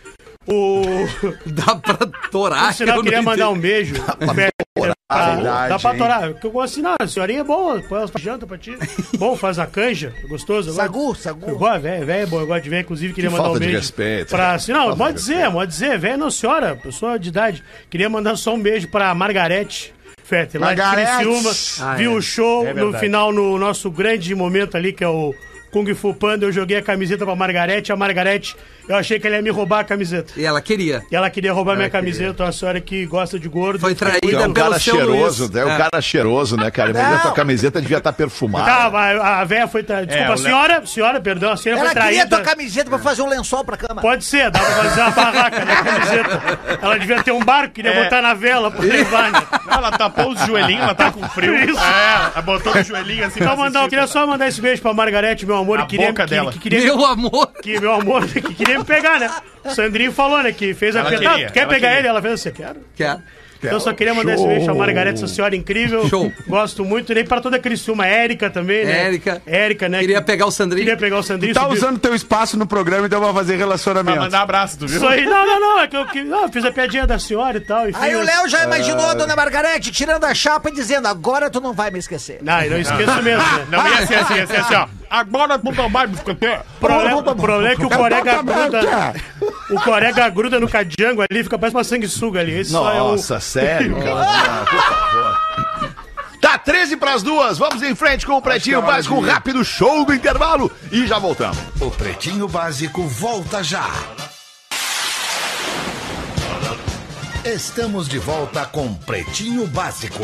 O. Dá pra torar. Eu eu queria não mandar um beijo. Pra- verdade, Dá pra hein? torar. Porque eu gosto assim, não, a senhorinha é boa, põe elas pra janta pra ti. Bom, faz a canja, é gostoso. gosto. Sagu, Eu sagu. gosto, velho, velho, é bom, eu gosto de ver, inclusive, queria Que mandar um falta de beijo. respeito, Pra, né? assim, não, pode de dizer, pode dizer, velho, não, senhora, pessoa de idade. Queria mandar só um beijo pra Margarete. Fete, lá Margarete. de Criciúma, Ah, viu é. o show É no final, no nosso grande momento ali, que é o Kung Fu Panda, eu joguei a camiseta pra Margarete, a Margarete, eu achei que ela ia me roubar a camiseta. E ela queria. E ela queria roubar minha camiseta, uma senhora que gosta de gordo. Foi traída é um pelo cara seu cheiroso, Luiz. é um É. cara cheiroso, né, cara? Mas a Não. tua camiseta devia estar perfumada. Tá, mas a véia foi traída. Desculpa, É, a o senhora, senhora, perdão, a senhora Ela foi queria traída. tua camiseta pra fazer um lençol pra cama. Pode ser, dá pra fazer uma barraca na camiseta. Ela devia ter um barco, queria É. botar na vela pra levar, né? Não, ela tapou os joelhinhos, ela tá com frio. Isso. É, ela botou o joelhinho assim. Então, pra mandar, eu queria só mandar esse beijo pra Margarete, meu amor, A que queria, boca que, dela. que queria Meu amor. que meu amor, que queria me pegar, né? O Sandrinho falou, né, que fez a Ela pergunta. queria, tu quer ela pegar queria. ele? Ela fez assim, quero. Quer? Então eu só queria mandar esse beijo pra Margarete, essa senhora incrível. Show. Gosto muito. Nem pra toda a Criciúma. Érica também, né? Érica. Érica, né? Queria que- pegar o Sandrinho. Queria pegar o Sandrinho. Tá subiu- usando teu espaço no programa, então vai fazer Pra relacionamento. mandar abraço, tu viu? Isso aí, não, não, não. É que eu, que, não, eu fiz a piadinha da senhora e tal. Enfim, Aí o Léo já imaginou a dona Margarete tirando a chapa e dizendo: agora tu não vai me esquecer. Não, eu não esqueço mesmo, né? Não ia ser assim, ia ser assim, ó. Agora não vai me esquecer. O problema, é que o corega gruda. O corega gruda no cadiango ali, fica parece uma sanguessuga ali. Esse só é o. Nossa, sério, cara. Por favor. Tá 13 pras duas. Vamos em frente com o Pretinho Básico, um rápido show do intervalo e já voltamos. O Pretinho Básico volta já. Estamos de volta com Pretinho Básico.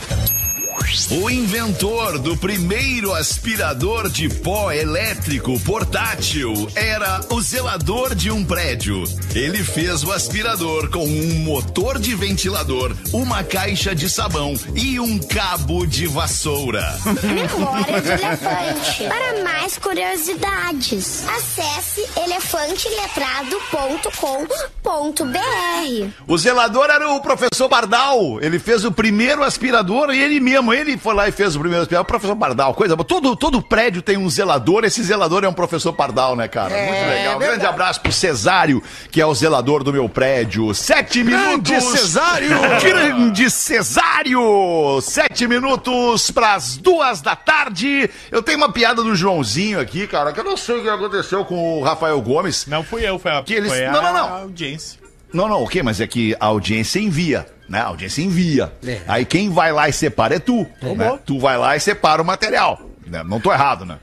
O inventor do primeiro aspirador de pó elétrico portátil era o zelador de um prédio. Ele fez o aspirador com um motor de ventilador, uma caixa de sabão e um cabo de vassoura. Memória de elefante. Para mais curiosidades, acesse elefanteletrado.com.br. O zelador era o professor Bardal. Ele fez o primeiro aspirador e ele mesmo, ele foi lá e fez o primeiro. O professor Bardal, coisa boa. Todo, todo prédio tem um zelador. Esse zelador é um professor Bardal, né, cara? É, Muito legal. verdade. Grande abraço pro Cesário, que é o zelador do meu prédio. Sete Grande minutos. Cesário! Grande Cesário! Sete minutos pras duas da tarde. Eu tenho uma piada do Joãozinho aqui, cara, que eu não sei o que aconteceu com o Rafael Gomes. Não fui eu, foi a, Que eles- foi a não, não, não. audiência. Não, não, o quê? Mas é que a audiência envia, né? A audiência envia. É. Aí quem vai lá e separa é tu. né? Tu vai lá e separa o material. né? Não tô errado, né?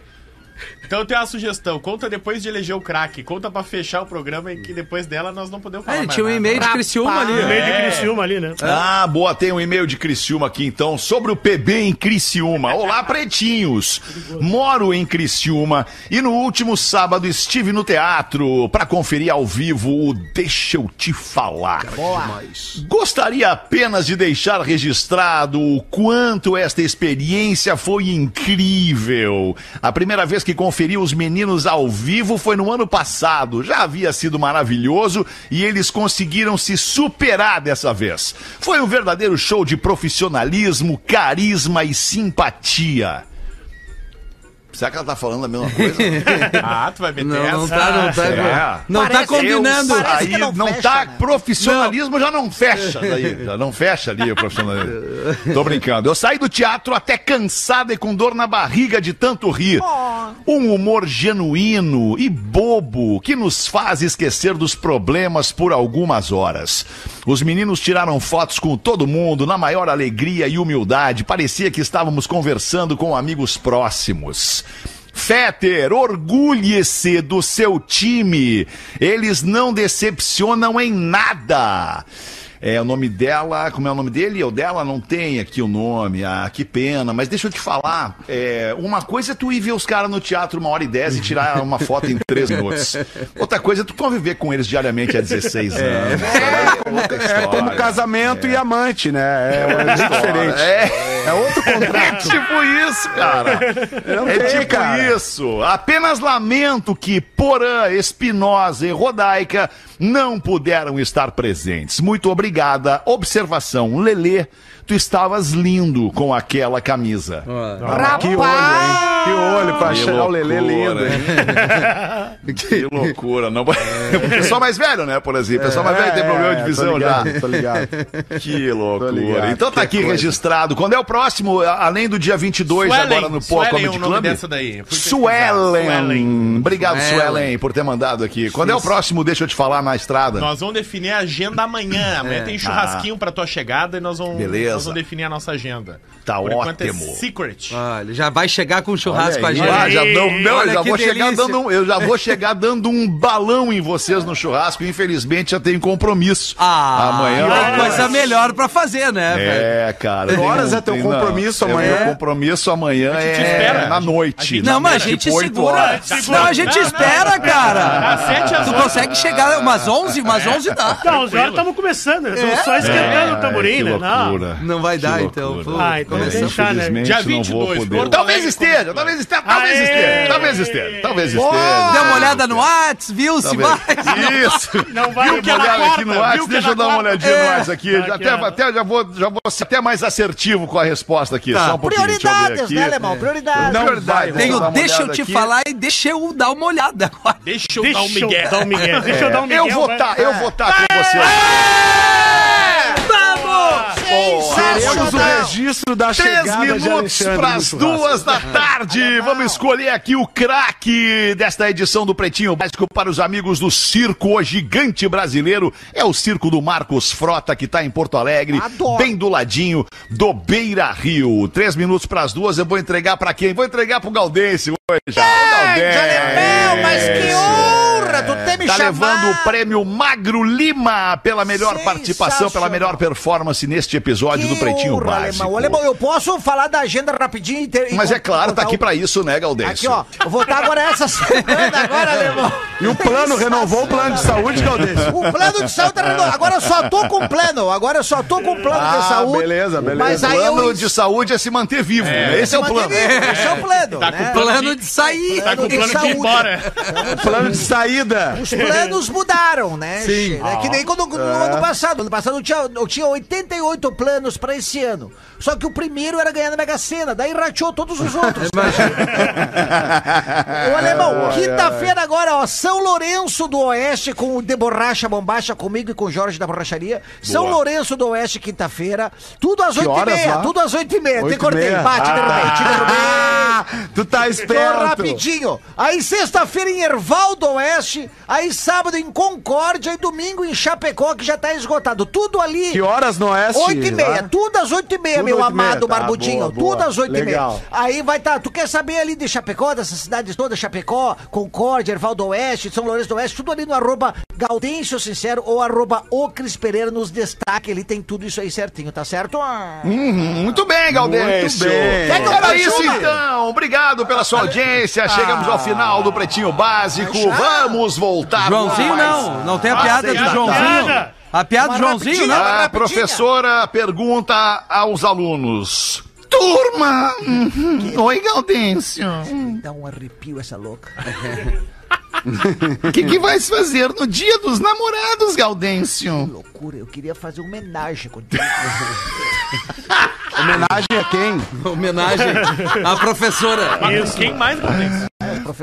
Então eu tenho uma sugestão. Conta depois de eleger o craque. Conta pra fechar o programa e que depois dela nós não podemos falar mais tinha um e-mail de Criciúma ali. Né? de Criciúma ali, né? Ah, boa, tem um e-mail de Criciúma aqui então, sobre o PB em Criciúma. Olá, pretinhos. Moro em Criciúma e no último sábado estive no teatro para conferir ao vivo o Deixa Eu Te Falar. Gostaria apenas de deixar registrado o quanto esta experiência foi incrível. A primeira vez que conferi os meninos ao vivo foi no ano passado. Já havia sido maravilhoso e eles conseguiram se superar dessa vez. Foi um verdadeiro show de profissionalismo, carisma e simpatia. Será que ela tá falando a mesma coisa? Ah, tu vai meter Não, não essa? tá, não tá. será? Não tá combinando. eu- Aí não, não fecha, tá, né? profissionalismo já não fecha daí, já não fecha ali o profissionalismo. Tô brincando. Eu saí do teatro até cansada e com dor na barriga de tanto rir. Um humor genuíno e bobo que nos faz esquecer dos problemas por algumas horas. Os meninos tiraram fotos com todo mundo na maior alegria e humildade. Parecia que estávamos conversando com amigos próximos. Fetter, orgulhe-se do seu time. Eles não decepcionam em nada. É, o nome dela, como é o nome dele ou dela? Não tem aqui o nome. Ah, que pena. Mas deixa eu te falar. é, uma coisa é tu ir ver os caras no teatro uma hora e dez e tirar uma foto em três minutos. Outra coisa é tu conviver com eles diariamente há 16 anos. É, outra É história. como casamento e amante, né? É, é diferente. É. É outro É contrato. tipo isso, cara. Não É tem, tipo cara. isso. Apenas lamento que Porã, Espinosa e Rodaica não puderam estar presentes. Muito obrigada. Observação, Lelê, tu estavas lindo com aquela camisa. Ah, que olho, hein? Que olho pra Que achar o Lelê lindo, hein? Que loucura, não. Pessoal mais velho, né, por exemplo. Pessoal mais velho tem problema de É, visão já. Tô ligado. Que loucura. ligado, então tá que aqui coisa. registrado. Quando é o próximo, além do dia 22, Suelen, agora no Pó é Comedy nome Club? dessa daí. Suelen. Suelen. Obrigado, Suelen. Suelen, por ter mandado aqui. Quando é o próximo, deixa eu te falar na estrada. Nós vamos definir a agenda amanhã. Amanhã tem churrasquinho pra tua chegada e nós vamos, Beleza. Nós vamos definir a nossa agenda. Tá Por enquanto é ótimo. secret. Olha, já vai chegar com churrasco com a gente. aí. Ah, já não, eu já vou chegar dando um, eu já vou chegar dando um balão em vocês no churrasco. Infelizmente já tenho compromisso. Ah, amanhã. tem coisa melhor pra fazer, né, velho? É, cara. Que horas é teu tem- compromisso não, amanhã? Meu compromisso amanhã A gente é espera. na noite. Não, mas a gente segura. Não, a gente espera, cara. Às sete às Tu consegue chegar umas 11, umas 11 dá. Não, os horas estamos começando? Estamos só esquentando o tamborim, né? Não. Não vai dar, então. Pô, Ah, então começamos. deixa, né? Dia não vou 22, poder. Talvez esteja, talvez esteja, talvez esteja, talvez esteja, talvez esteja. Deu uma olhada no Whats, viu se vai. Isso. Não vai Viu que uma é na olhada aqui no é deixa eu dar uma olhadinha no É. WhatsApp aqui. Tá Já aqui, até, até, já, vou, já vou ser até mais assertivo com a resposta aqui. Só um pouquinho. Prioridades, aqui. né, Alemão? Prioridades. Não Não vai, vai, Tem o dar uma deixa eu te aqui. falar e deixa eu dar uma olhada agora. Deixa eu Deixa dar um migué. eu dar um migué. Deixa eu dar um migué. Eu vou estar, eu vou estar com você. Teremos o registro da Três minutos para as duas da tarde. Vamos escolher aqui o craque desta edição do Pretinho Básico para os amigos do Circo O Gigante Brasileiro. É o Circo do Marcos Frota, que está em Porto Alegre, Adoro. bem do ladinho do Beira Rio. Três minutos para as duas. Eu vou entregar para quem? Vou entregar para o Galdêncio hoje. Gaudêncio. Alemão, mas que honra tu ter me Tá chamado. levando o prêmio Magro Lima pela melhor participação, pela melhor performance neste episódio do Pretinho honra, Básico. Alemão. Alemão, eu posso falar da agenda rapidinho? e ter- e Mas é claro, tá aqui o- pra isso, né, Galdêncio? Aqui, ó. Eu vou estar agora essa semana, agora, Alemão. E o plano, renovou o plano de saúde, Galdês? O plano de saúde tá renovado. Agora eu só tô com plano. Agora eu só tô com plano Ah, de saúde. beleza, beleza. Mas O plano eu... de saúde é se manter vivo. né? Esse é o plano. vivo, Esse é o plano, Tá né? com o plano Plano de sair. Tá com plano de ir embora. Plano de saída. Os planos mudaram, né? Sim. É que nem quando, no ano passado. No ano passado eu tinha, eu tinha 88 planos pra esse ano. Só que o primeiro era ganhar na Mega Sena, daí rateou todos os outros. Ô, alemão, quinta-feira agora, ó, São Lourenço do Oeste com o De Borracha Bombacha comigo e com o Jorge da Borracharia. São Lourenço do Oeste, quinta-feira. Tudo às oito e meia, lá? tudo às oito e meia. Meia? bate, derrubei, te derrubei. Ah, tu tá Tô esperto. rapidinho. Aí sexta-feira em Ervaldo Oeste, aí sábado em Concórdia e domingo em Chapecó, que já tá esgotado. Tudo ali. Que horas no Oeste? Oito e meia, lá? tudo às oito e meia, meu amado tá, Barbudinho. boa, boa. Tudo às oito e meia. Aí vai tá, tu quer saber ali de Chapecó, dessas cidades todas, Chapecó, Concórdia, Ervaldo Oeste, São Lourenço do Oeste, tudo ali no arroba Gaudêncio Sincero ou arroba O Cris Pereira nos destaque, ele tem tudo isso aí certinho, tá certo? Ah. Uhum, muito bem, Galdêncio. Muito bem. Quer que eu Era isso então. Obrigado pela sua audiência. Chegamos ao final do Pretinho Básico. Vamos voltar. Joãozinho não, não tem a Ah, piada do lá, Joãozinho. piada. A piada do Uma Joãozinho, não? A rapidinha. professora pergunta aos alunos. Turma! Uhum. Oi, Gaudêncio. Dá um arrepio essa louca. O que, que vais fazer no dia dos namorados, Gaudêncio? loucura, eu queria fazer uma homenagem contigo. Homenagem a quem? Homenagem à professora. Mas Quem mais,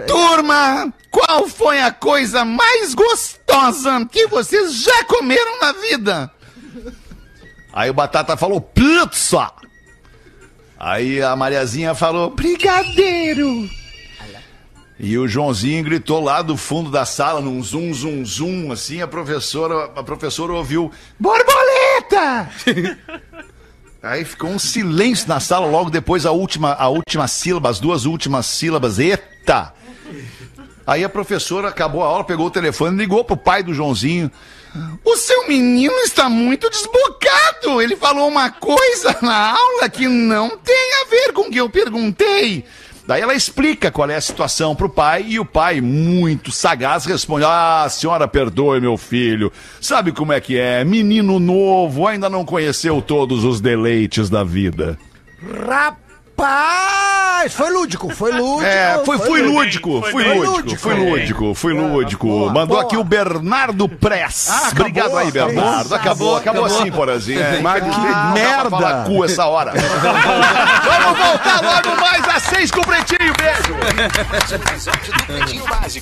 Turma, qual foi a coisa mais gostosa que vocês já comeram na vida? Aí o Batata falou pizza. Aí a Mariazinha falou brigadeiro. E o Joãozinho gritou lá do fundo da sala, num zum, zum, zum, assim, a professora, a professora ouviu, borboleta! Aí ficou um silêncio na sala, logo depois a última, a última sílaba, as duas últimas sílabas, eita! Aí a professora acabou a aula, pegou o telefone ligou pro pai do Joãozinho. O seu menino está muito desbocado. Ele falou uma coisa na aula que não tem a ver com o que eu perguntei. Daí ela explica qual é a situação pro pai e o pai, muito sagaz, responde: Ah, senhora, perdoe meu filho. Sabe como é que é? Menino novo, ainda não conheceu todos os deleites da vida. Rapaz! Foi lúdico, foi lúdico. É, foi, fui bem, lúdico, foi fui bem. lúdico, fui Foi lúdico, fui lúdico. boa, Mandou boa. aqui o Bernardo Press. Ah, acabou, Obrigado aí, Bernardo. Acabou, acabou, Acabou. assim, Porazinho. É, Mas que pra merda. falar cu essa hora. Vamos voltar logo mais às seis com o Pretinho. Beijo. Pretinho Básico.